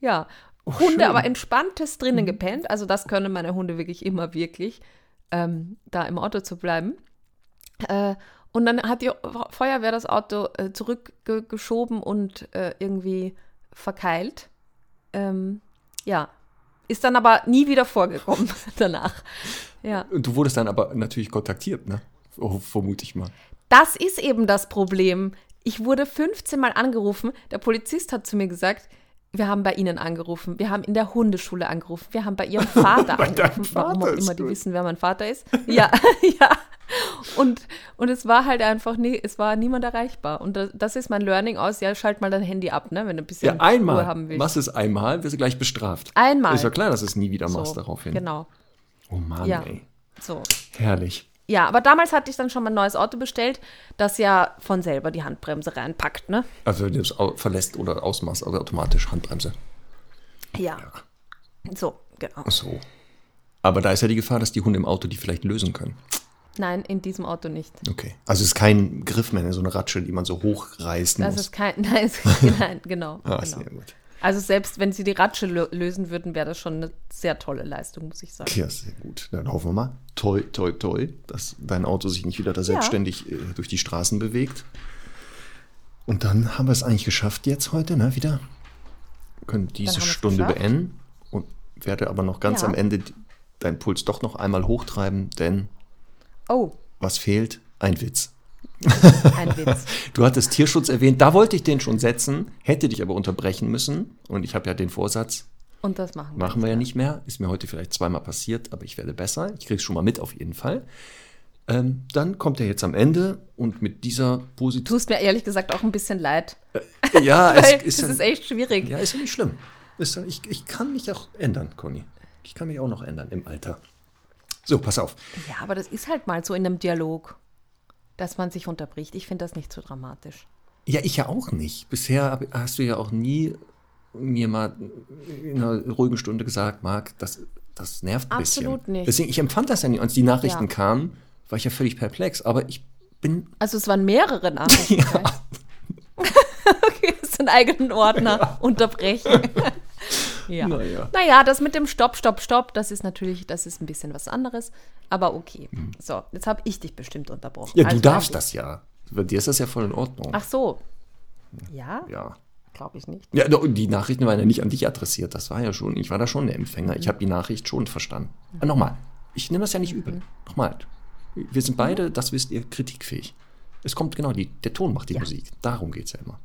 A: Ja, Hunde
B: schön. Mhm.
A: aber entspanntes drinnen gepennt. Also das können meine Hunde wirklich immer wirklich, ähm, da im Auto zu bleiben. Äh, und dann hat die Feuerwehr das Auto äh, zurückgeschoben und äh, irgendwie verkeilt. Ähm, ja, ist dann aber nie wieder vorgekommen danach. Ja.
B: Und du wurdest dann aber natürlich kontaktiert, ne? Oh, vermute ich mal.
A: Das ist eben das Problem. Ich wurde 15 Mal angerufen. Der Polizist hat zu mir gesagt, wir haben bei Ihnen angerufen, wir haben in der Hundeschule angerufen, wir haben bei Ihrem Vater
B: Bei
A: angerufen, warum
B: Vater
A: auch
B: ist
A: immer die
B: gut.
A: wissen, wer mein Vater ist. Ja, ja. Und, und es war halt einfach, nee, es war niemand erreichbar. Und das, das ist mein Learning aus, ja, schalt mal dein Handy ab, ne, wenn du ein bisschen
B: Ja, einmal.
A: Ruhe haben willst.
B: Machst es einmal, wirst du gleich bestraft.
A: Einmal.
B: Ist ja klar, dass du es nie wieder
A: So,
B: machst daraufhin.
A: Genau.
B: Oh Mann,
A: Ja.
B: ey.
A: So.
B: Herrlich.
A: Ja, aber damals hatte ich dann schon mal ein neues Auto bestellt, das ja von selber die Handbremse reinpackt, ne?
B: Also wenn du es verlässt oder ausmachst, also automatisch Handbremse.
A: Ja. So, genau.
B: Ach so. Aber da ist ja die Gefahr, dass die Hunde im Auto die vielleicht lösen können.
A: Nein, in diesem Auto nicht.
B: Okay. Also es ist kein Griff mehr, so eine Ratsche, die man so hochreißen
A: Das
B: muss.
A: ist kein, nein, es- nein genau.
B: ah,
A: genau.
B: sehr gut.
A: Also selbst wenn sie die Ratsche lö lösen würden, wäre das schon eine sehr tolle Leistung, muss ich sagen.
B: Ja, sehr gut. Dann hoffen wir mal, toi, toi, toi, dass dein Auto sich nicht wieder da selbstständig äh, durch die Straßen bewegt. Und dann haben wir es eigentlich geschafft jetzt heute, ne, wieder. Wir können diese Stunde
A: geschafft.
B: beenden und werde aber noch ganz
A: Ja.
B: am Ende deinen Puls doch noch einmal hochtreiben, denn
A: Oh,
B: was fehlt? Ein Witz.
A: ein Witz.
B: Du hattest Tierschutz erwähnt, da wollte ich den schon setzen, hätte dich aber unterbrechen müssen. Und ich habe ja den Vorsatz,
A: Und das machen wir.
B: Machen wir ja nicht mehr. Ist mir heute vielleicht zweimal passiert, aber ich werde besser. Ich kriege es schon mal mit auf jeden Fall. Ähm, dann kommt er jetzt am Ende und mit dieser Position.
A: Tust mir ehrlich gesagt auch ein bisschen leid.
B: Ja,
A: Weil
B: es ist, ja,
A: ist echt schwierig.
B: ja, ist ja nicht schlimm. Ja, ich, ich kann mich auch ändern, Conny. Ich kann mich auch noch ändern im Alter. So, pass auf.
A: Ja, aber das ist halt mal so in einem Dialog, dass man sich unterbricht. Ich finde das nicht so dramatisch.
B: Ja, ich ja auch nicht. Bisher hast du ja auch nie mir mal in einer ruhigen Stunde gesagt, Marc, das, das nervt ein bisschen.
A: Absolut nicht.
B: Deswegen, ich empfand das ja nicht. Als die Nachrichten
A: Ja.
B: kamen, war ich ja völlig perplex. Aber ich bin
A: Also es waren mehrere Nachrichten. okay, das ist ein eigenen Ordner unterbrechen. Ja.
B: Naja.
A: Naja, das mit dem Stopp, Stopp, Stopp, das ist natürlich, das ist ein bisschen was anderes. Aber okay. So, jetzt habe ich dich bestimmt unterbrochen.
B: Ja, du
A: Also,
B: darfst
A: ein
B: das ja. Bei dir ist das ja voll in Ordnung.
A: Ach so. Ja,
B: Ja.
A: glaube ich nicht.
B: Ja, die Nachrichten waren ja nicht an dich adressiert. Das war ja schon, ich war da schon der Empfänger. Ich habe die Nachricht schon verstanden. Aber nochmal, ich nehme das ja nicht
A: Mhm.
B: übel. Nochmal. Wir sind beide, das wisst ihr, kritikfähig. Es kommt genau, die, der Ton macht die Musik. Darum geht es ja immer.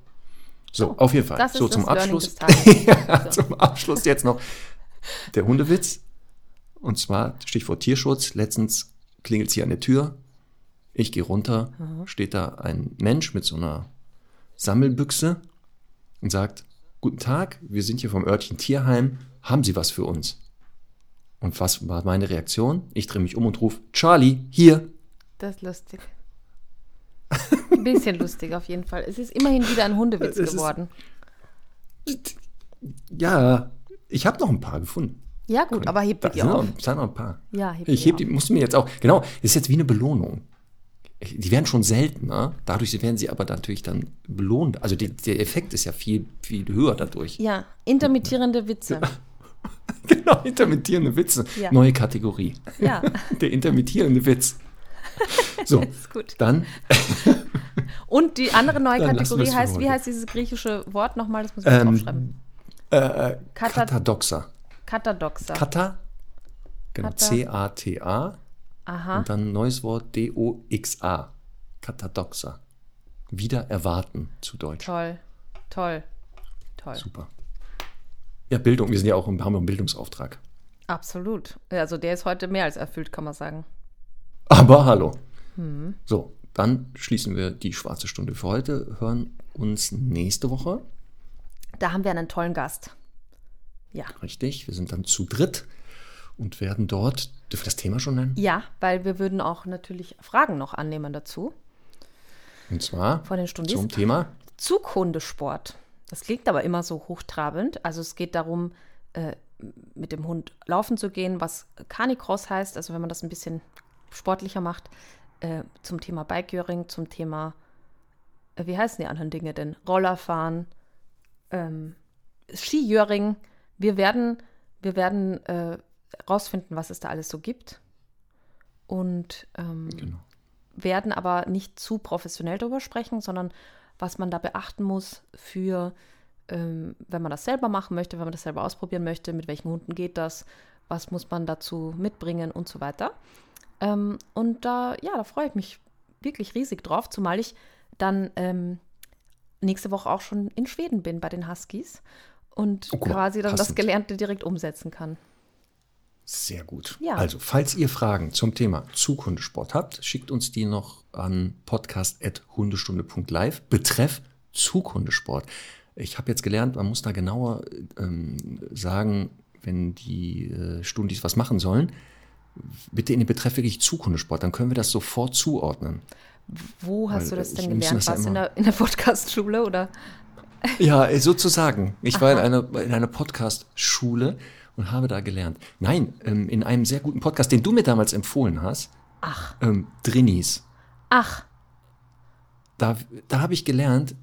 B: So, auf jeden Fall. So, zum Abschluss. ja, zum Abschluss jetzt noch der Hundewitz. Und zwar Stichwort Tierschutz. Letztens klingelt es hier an der Tür. Ich gehe runter, steht da ein Mensch mit so einer Sammelbüchse und sagt, guten Tag, wir sind hier vom Örtchen Tierheim, haben Sie was für uns? Und was war meine Reaktion? Ich drehe mich um und rufe, Charlie, hier.
A: Das ist lustig. Ein bisschen lustig auf jeden Fall. Es ist immerhin wieder ein Hundewitz
B: Es ist-
A: geworden.
B: Ja, ich habe noch ein paar gefunden.
A: Ja, gut, aber heb die
B: sind noch, sind noch ein paar.
A: Ja, heb
B: Ich heb die, musst du mir jetzt auch, genau, ist jetzt wie eine Belohnung. Die werden schon seltener, dadurch werden sie aber natürlich dann belohnt. Also die, der Effekt ist ja viel, viel höher dadurch.
A: Ja, intermittierende Witze.
B: Genau, intermittierende Witze.
A: Ja.
B: Neue Kategorie.
A: Ja,
B: Der intermittierende Witz. So,
A: ist gut.
B: dann
A: Und die andere neue
B: Dann
A: Kategorie heißt, wie heißt dieses griechische Wort nochmal? Das muss ich ähm, aufschreiben.
B: äh,
A: Kata-
B: Katadoxa.
A: Katadoxa.
B: Kata, genau. C-A-T-A
A: Aha.
B: und dann neues Wort D-O-X-A. Katadoxa. Wieder erwarten zu Deutsch.
A: Toll. Toll. Toll.
B: Super. Ja, Bildung. Wir sind ja auch im, haben einen Bildungsauftrag.
A: Absolut. Also der ist heute mehr als erfüllt, kann man sagen.
B: Aber hallo.
A: Mhm.
B: So, dann schließen wir die schwarze Stunde für heute, hören uns nächste Woche.
A: Da haben wir einen tollen Gast. Ja.
B: Richtig, wir sind dann zu dritt. und werden dort, dürfen wir das Thema schon nennen?
A: Ja, weil wir würden auch natürlich Fragen noch annehmen dazu.
B: Und zwar
A: Von den Stundis.
B: zum Thema
A: Zughundesport. Das klingt aber immer so hochtrabend. Also es geht darum, äh, mit dem Hund laufen zu gehen, was Canicross heißt, also wenn man das ein bisschen sportlicher macht, äh, zum Thema Bikejöring, zum Thema, äh, wie heißen die anderen Dinge denn? Rollerfahren, ähm, Skijöring. Wir werden, wir werden äh, rausfinden, was es da alles so gibt. Und ähm,
B: Genau.
A: werden aber nicht zu professionell darüber sprechen, sondern was man da beachten muss für, ähm, wenn man das selber machen möchte, wenn man das selber ausprobieren möchte, mit welchen Hunden geht das, was muss man dazu mitbringen und so weiter. Ähm, und da, ja, da freue ich mich wirklich riesig drauf, zumal ich dann ähm, nächste Woche auch schon in Schweden bin bei den Huskies und
B: Oh,
A: quasi dann das
B: passend.
A: Gelernte direkt umsetzen kann.
B: Sehr gut.
A: Ja.
B: Also, falls ihr Fragen zum Thema Zughundesport habt, schickt uns die noch an podcast.hundestunde.live betreff Zughundesport. Ich habe jetzt gelernt, man muss da genauer ähm, sagen, wenn die äh, Stundis was machen sollen. Bitte in den Betreff wirklich Zughundesport, dann können wir das sofort zuordnen.
A: Wo hast
B: Weil,
A: du das denn gelernt?
B: ja
A: Was in der, in der Podcast-Schule oder?
B: Ja, äh, sozusagen. Ich war in einer, in einer Podcast-Schule und habe da gelernt. Nein, ähm, in einem sehr guten Podcast, den du mir damals empfohlen hast,
A: Ach,
B: ähm, Drinis.
A: ach,
B: Da, da habe ich gelernt,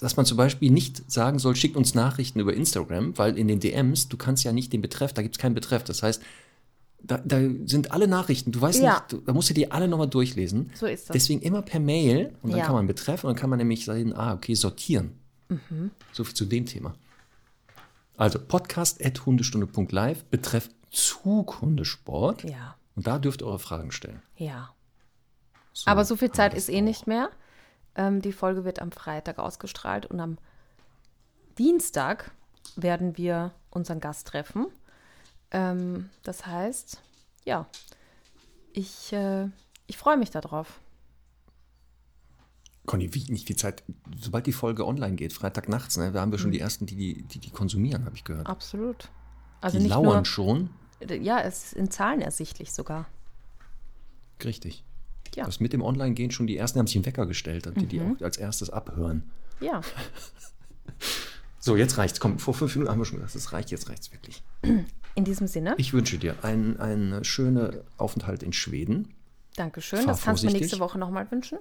B: dass man zum Beispiel nicht sagen soll, schickt uns Nachrichten über Instagram, weil in den DMs, du kannst ja nicht den Betreff, da gibt es keinen Betreff. Das heißt, da, da sind alle Nachrichten, du weißt
A: Ja.
B: nicht, da musst du die alle nochmal durchlesen.
A: So ist das.
B: Deswegen immer per Mail und dann
A: Ja.
B: kann man Betreff und dann kann man nämlich sagen, ah, okay, sortieren.
A: Mhm.
B: So viel zu dem Thema. Also podcast.hundestunde.live betreff Zughundesport
A: ja,
B: und da dürft ihr eure Fragen stellen.
A: ja.
B: So
A: Aber so viel Zeit ist eh
B: auch.
A: nicht mehr. Ähm, die Folge wird am Freitag ausgestrahlt und am Dienstag werden wir unseren Gast treffen. Ähm, das heißt, ja, ich, äh, ich freue mich darauf.
B: Conny, wie, nicht die Zeit, sobald die Folge online geht, Freitag nachts, ne, da haben wir
A: Mhm.
B: schon die ersten, die die, die, die konsumieren, habe ich gehört.
A: Absolut. Also
B: die lauern
A: nur,
B: schon.
A: ja, es ist in Zahlen ersichtlich sogar.
B: Richtig.
A: Ja.
B: Das mit dem Online-Gehen schon die ersten haben sich einen Wecker gestellt, die die
A: Mhm.
B: auch als erstes abhören.
A: Ja,
B: So, jetzt reicht's. Komm, vor fünf Minuten haben wir schon gesagt, es reicht, jetzt reicht's wirklich.
A: in diesem Sinne,
B: Ich wünsche dir einen, einen schönen Aufenthalt in Schweden.
A: Dankeschön.
B: fahr
A: Das kannst du mir nächste. Woche nochmal wünschen.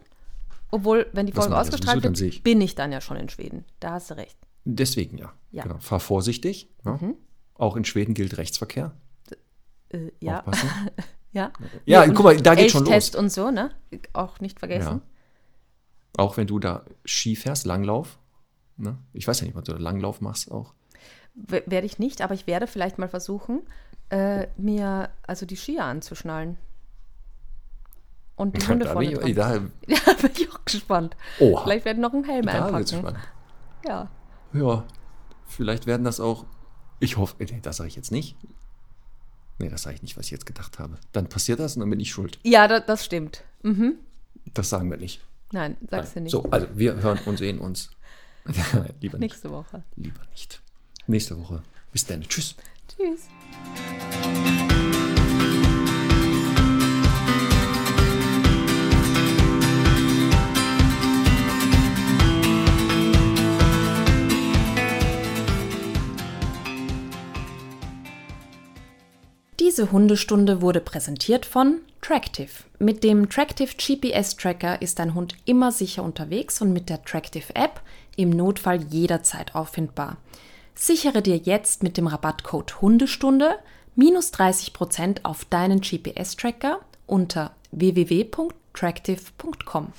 A: Obwohl, wenn die
B: Was
A: Folge ausgestrahlt wird,
B: ich.
A: bin ich dann ja schon in Schweden. Da hast du recht.
B: Deswegen ja.
A: Ja.
B: Genau. Fahr vorsichtig. Ja. Auch in Schweden gilt Rechtsverkehr.
A: Äh, ja,
B: Aufpassen.
A: ja.
B: Ja,
A: und
B: guck mal, da geht schon los.
A: und so, ne? Auch nicht vergessen.
B: Auch wenn du da Ski fährst, Langlauf. Ne? Ich weiß ja nicht, ob du da Langlauf machst auch.
A: Werde ich nicht, aber ich werde vielleicht mal versuchen, äh, mir also die Skier anzuschnallen. Und die Hunde
B: da
A: vorne
B: bin
A: dran.
B: ich, da,
A: Ja, bin ich auch gespannt.
B: Oha.
A: Vielleicht werden noch einen Helm
B: da
A: einpacken.
B: spannend.
A: Ja.
B: Ja, vielleicht werden das auch. Ich hoffe, nee, das sage ich jetzt nicht. Nee, das sage ich nicht, was ich jetzt gedacht habe. Dann passiert das und dann bin ich schuld.
A: Ja, da, das stimmt. Mhm.
B: Das sagen wir nicht.
A: Nein, sagst du nicht.
B: So, also wir hören und sehen uns. lieber nicht.
A: Nächste Woche.
B: Lieber nicht. Nächste Woche. Bis dann. Tschüss.
A: Tschüss. Diese Hundestunde wurde präsentiert von Tractive. Mit dem Tractive GPS Tracker ist dein Hund immer sicher unterwegs und mit der Tractive App im Notfall jederzeit auffindbar. Sichere dir jetzt mit dem Rabattcode Hundestunde minus 30% auf deinen GPS Tracker unter www.tractive.com.